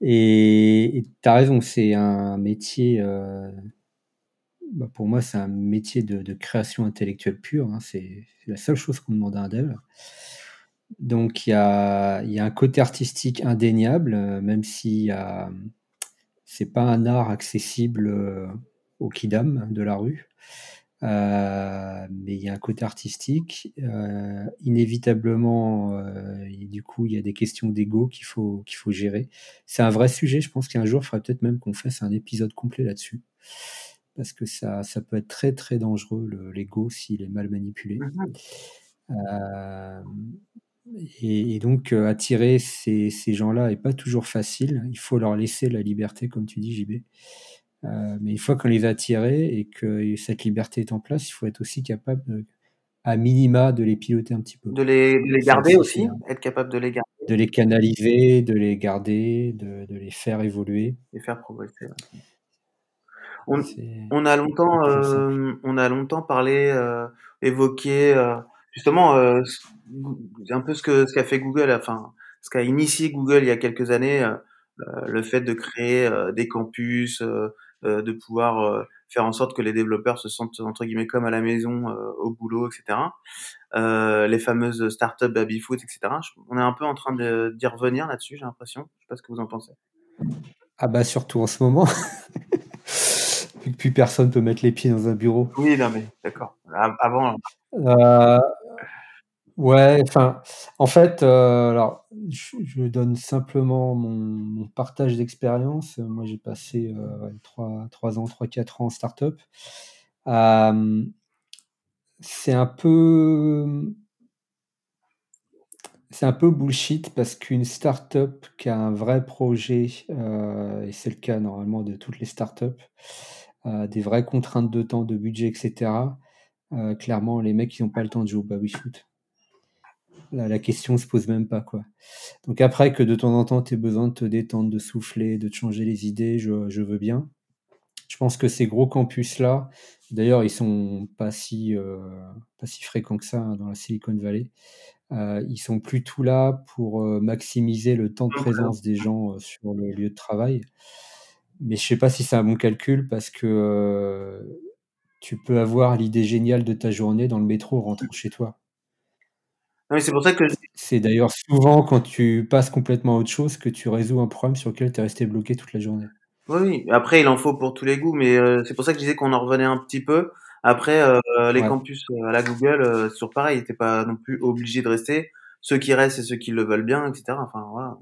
Et tu as raison, c'est un métier, euh, bah, pour moi, c'est un métier de, création intellectuelle pure. Hein. c'est la seule chose qu'on demande à un dev. Donc il y a, y a, un côté artistique indéniable, même s'il y a c'est pas un art accessible euh, au kidam de la rue. Euh, mais il y a un côté artistique. Euh, inévitablement, et du coup, il y a des questions d'ego qu'il faut, qu'il faut gérer. C'est un vrai sujet. Je pense qu'un jour, il faudrait peut-être même qu'on fasse un épisode complet là-dessus. Parce que ça, ça peut être très, très dangereux, l'ego, s'il est mal manipulé. Et, donc, euh, attirer ces, ces gens-là n'est pas toujours facile. Il faut leur laisser la liberté, comme tu dis, JB. Euh, mais une fois qu'on les a attirés et que cette liberté est en place, il faut être aussi capable, à minima, de les piloter un petit peu. De les, les garder aussi, hein. être capable de les garder. De les canaliser, de les garder, de, de les faire évoluer. Les faire progresser. On, on, a longtemps, euh, on a longtemps parlé, euh, évoqué justement euh, un peu ce que ce qu'a fait Google, enfin ce qu'a initié Google il y a quelques années, euh, euh, le fait de créer des campus, de pouvoir faire en sorte que les développeurs se sentent entre guillemets comme à la maison, au boulot, etc. les fameuses startups babyfoot, etc. On est un peu en train d'y revenir là-dessus, j'ai l'impression. Je sais pas ce que vous en pensez. Ah bah surtout en ce moment. Que plus personne peut mettre les pieds dans un bureau. Oui, non mais d'accord. Avant. Euh, Ouais, enfin, en fait, euh, alors, je, donne simplement mon, partage d'expérience. Moi, j'ai passé euh, 3, 3 ans, 3-4 ans en start-up. Euh, c'est un peu. C'est un peu bullshit parce qu'une start-up qui a un vrai projet, et c'est le cas normalement de toutes les start-up, des vraies contraintes de temps, de budget, etc., clairement, les mecs, ils n'ont pas le temps de jouer au baby foot la, question se pose même pas quoi. Donc après que de temps en temps tu aies besoin de te détendre, de souffler, de te changer les idées, je, veux bien. Je pense que ces gros campus là, d'ailleurs ils sont pas si euh, pas si fréquents que ça hein, dans la Silicon Valley. Euh, ils sont plutôt là pour euh, maximiser le temps de présence des gens sur le lieu de travail. Mais je sais pas si c'est un bon calcul parce que tu peux avoir l'idée géniale de ta journée dans le métro rentrant chez toi c'est pour ça que C'est d'ailleurs souvent quand tu passes complètement à autre chose que tu résous un problème sur lequel tu es resté bloqué toute la journée. Oui, après il en faut pour tous les goûts, mais euh, c'est pour ça que je disais qu'on en revenait un petit peu. Après, euh, les campus euh, à la Google, c'est toujours pareil, t'es pas non plus obligé de rester. Ceux qui restent, c'est ceux qui le veulent bien, etc. Enfin voilà.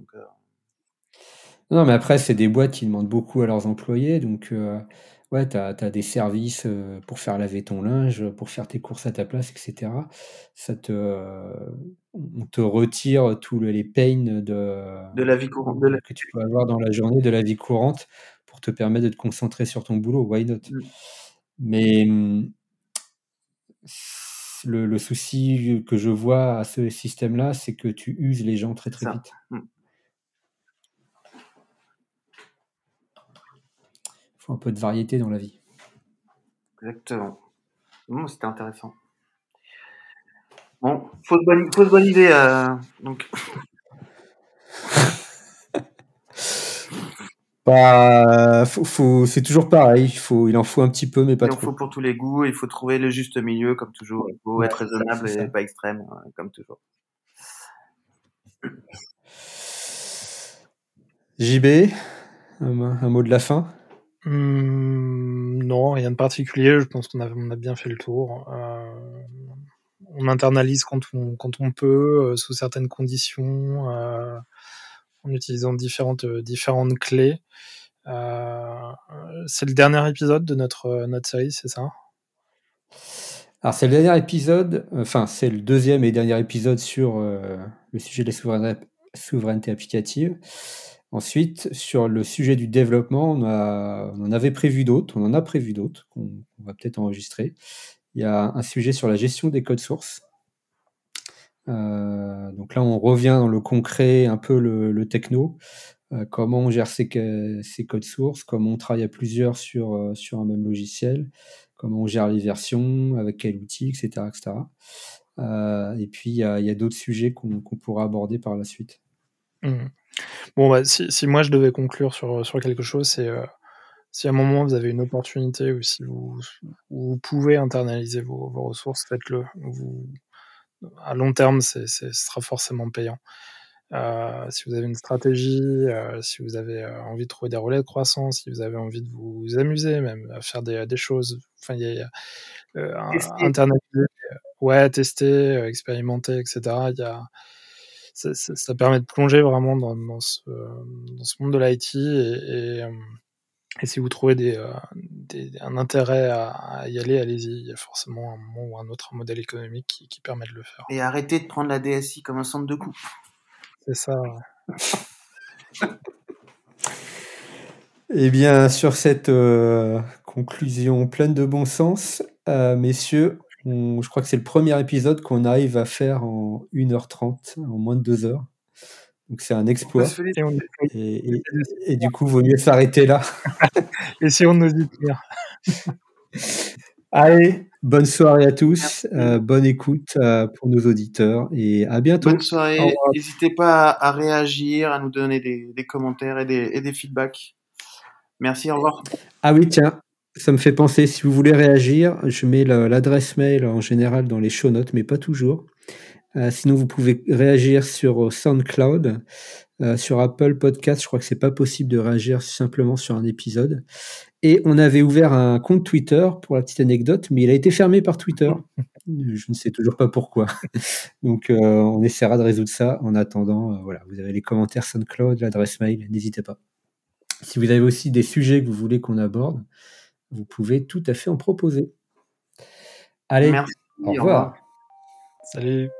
non, mais après, c'est des boîtes qui demandent beaucoup à leurs employés, donc ouais, tu as, des services euh, pour faire laver ton linge, pour faire tes courses à ta place, etc. Ça te, on te retire tous les pains de, de la vie courante que tu peux avoir dans la journée, de la vie courante, pour te permettre de te concentrer sur ton boulot. Why not? Mmh. Mais mmh, le, le, souci que je vois à ce système-là, c'est que tu uses les gens très très vite. Mmh. un peu de variété dans la vie. Exactement. C'était intéressant. Bon, fausse bonne, fausse bonne idée. Euh, donc. Bah, faut, c'est toujours pareil. Il, faut, il en faut un petit peu, mais pas trop. Il en faut pour tous les goûts. Il faut trouver le juste milieu, comme toujours. Il faut être raisonnable et pas extrême, hein, comme toujours. JB, un mot de la fin? Mmh, non, rien de particulier. Je pense qu'on a, a bien fait le tour. Euh, on internalise quand on, peut, euh, sous certaines conditions. Euh, en utilisant différentes, clés. c'est le dernier épisode de notre, notre série, c'est ça? Alors c'est le dernier épisode, enfin c'est le deuxième et dernier épisode sur le sujet de la souveraineté, souveraineté applicative. Ensuite, sur le sujet du développement, on, en avait prévu d'autres, on en a prévu d'autres qu'on va peut-être enregistrer. Il y a un sujet sur la gestion des codes sources. Euh, donc là, on revient dans le concret, un peu le, techno. Euh, comment on gère ces, codes sources, comment on travaille à plusieurs sur, euh, sur un même logiciel, comment on gère les versions, avec quel outil, etc. etc. et puis, il y a, d'autres sujets qu'on pourra aborder par la suite. Mmh. Bon, bah, si, moi je devais conclure sur, sur quelque chose, c'est si à un moment vous avez une opportunité ou si vous, vous pouvez internaliser vos, vos ressources, faites-le. à long terme, c'est, ce sera forcément payant. Euh, si vous avez une stratégie, euh, si vous avez euh, envie de trouver des relais de croissance, si vous avez envie de vous amuser, même à faire des, des choses, enfin, il y a, internaliser, ouais, tester, expérimenter, etc. Il y a ça, permet de plonger vraiment dans, dans, ce, dans ce, monde de l'IT et, et, euh, et, si vous trouvez des, euh, des, un intérêt à, y aller, allez-y. Il y a forcément un moment ou un autre modèle économique qui, qui, permet de le faire. Et arrêtez de prendre la DSI comme un centre de coût. C'est ça. Eh bien, sur cette euh, conclusion pleine de bon sens, messieurs, je crois que c'est le premier épisode qu'on arrive à faire en 1h30, en moins de 2 heures. Donc c'est un exploit. Et, du coup, il vaut mieux s'arrêter là. et si on nous dit. Allez, bonne soirée à tous, euh, bonne écoute euh, pour nos auditeurs et à bientôt. Bonne soirée, n'hésitez pas à, réagir, à nous donner des, commentaires et des, et des feedbacks. Merci, au revoir. Ah oui, tiens, ça me fait penser, si vous voulez réagir, je mets l'adresse mail en général dans les show notes, mais pas toujours. Euh, sinon, vous pouvez réagir sur SoundCloud, euh, sur Apple Podcast. Je crois que c'est pas possible de réagir simplement sur un épisode. Et on avait ouvert un compte Twitter pour la petite anecdote, mais il a été fermé par Twitter. Je ne sais toujours pas pourquoi. Donc, euh, on essaiera de résoudre ça. En attendant, voilà, vous avez les commentaires SoundCloud, l'adresse mail. N'hésitez pas. Si vous avez aussi des sujets que vous voulez qu'on aborde, vous pouvez tout à fait en proposer. Allez, au revoir. Salut.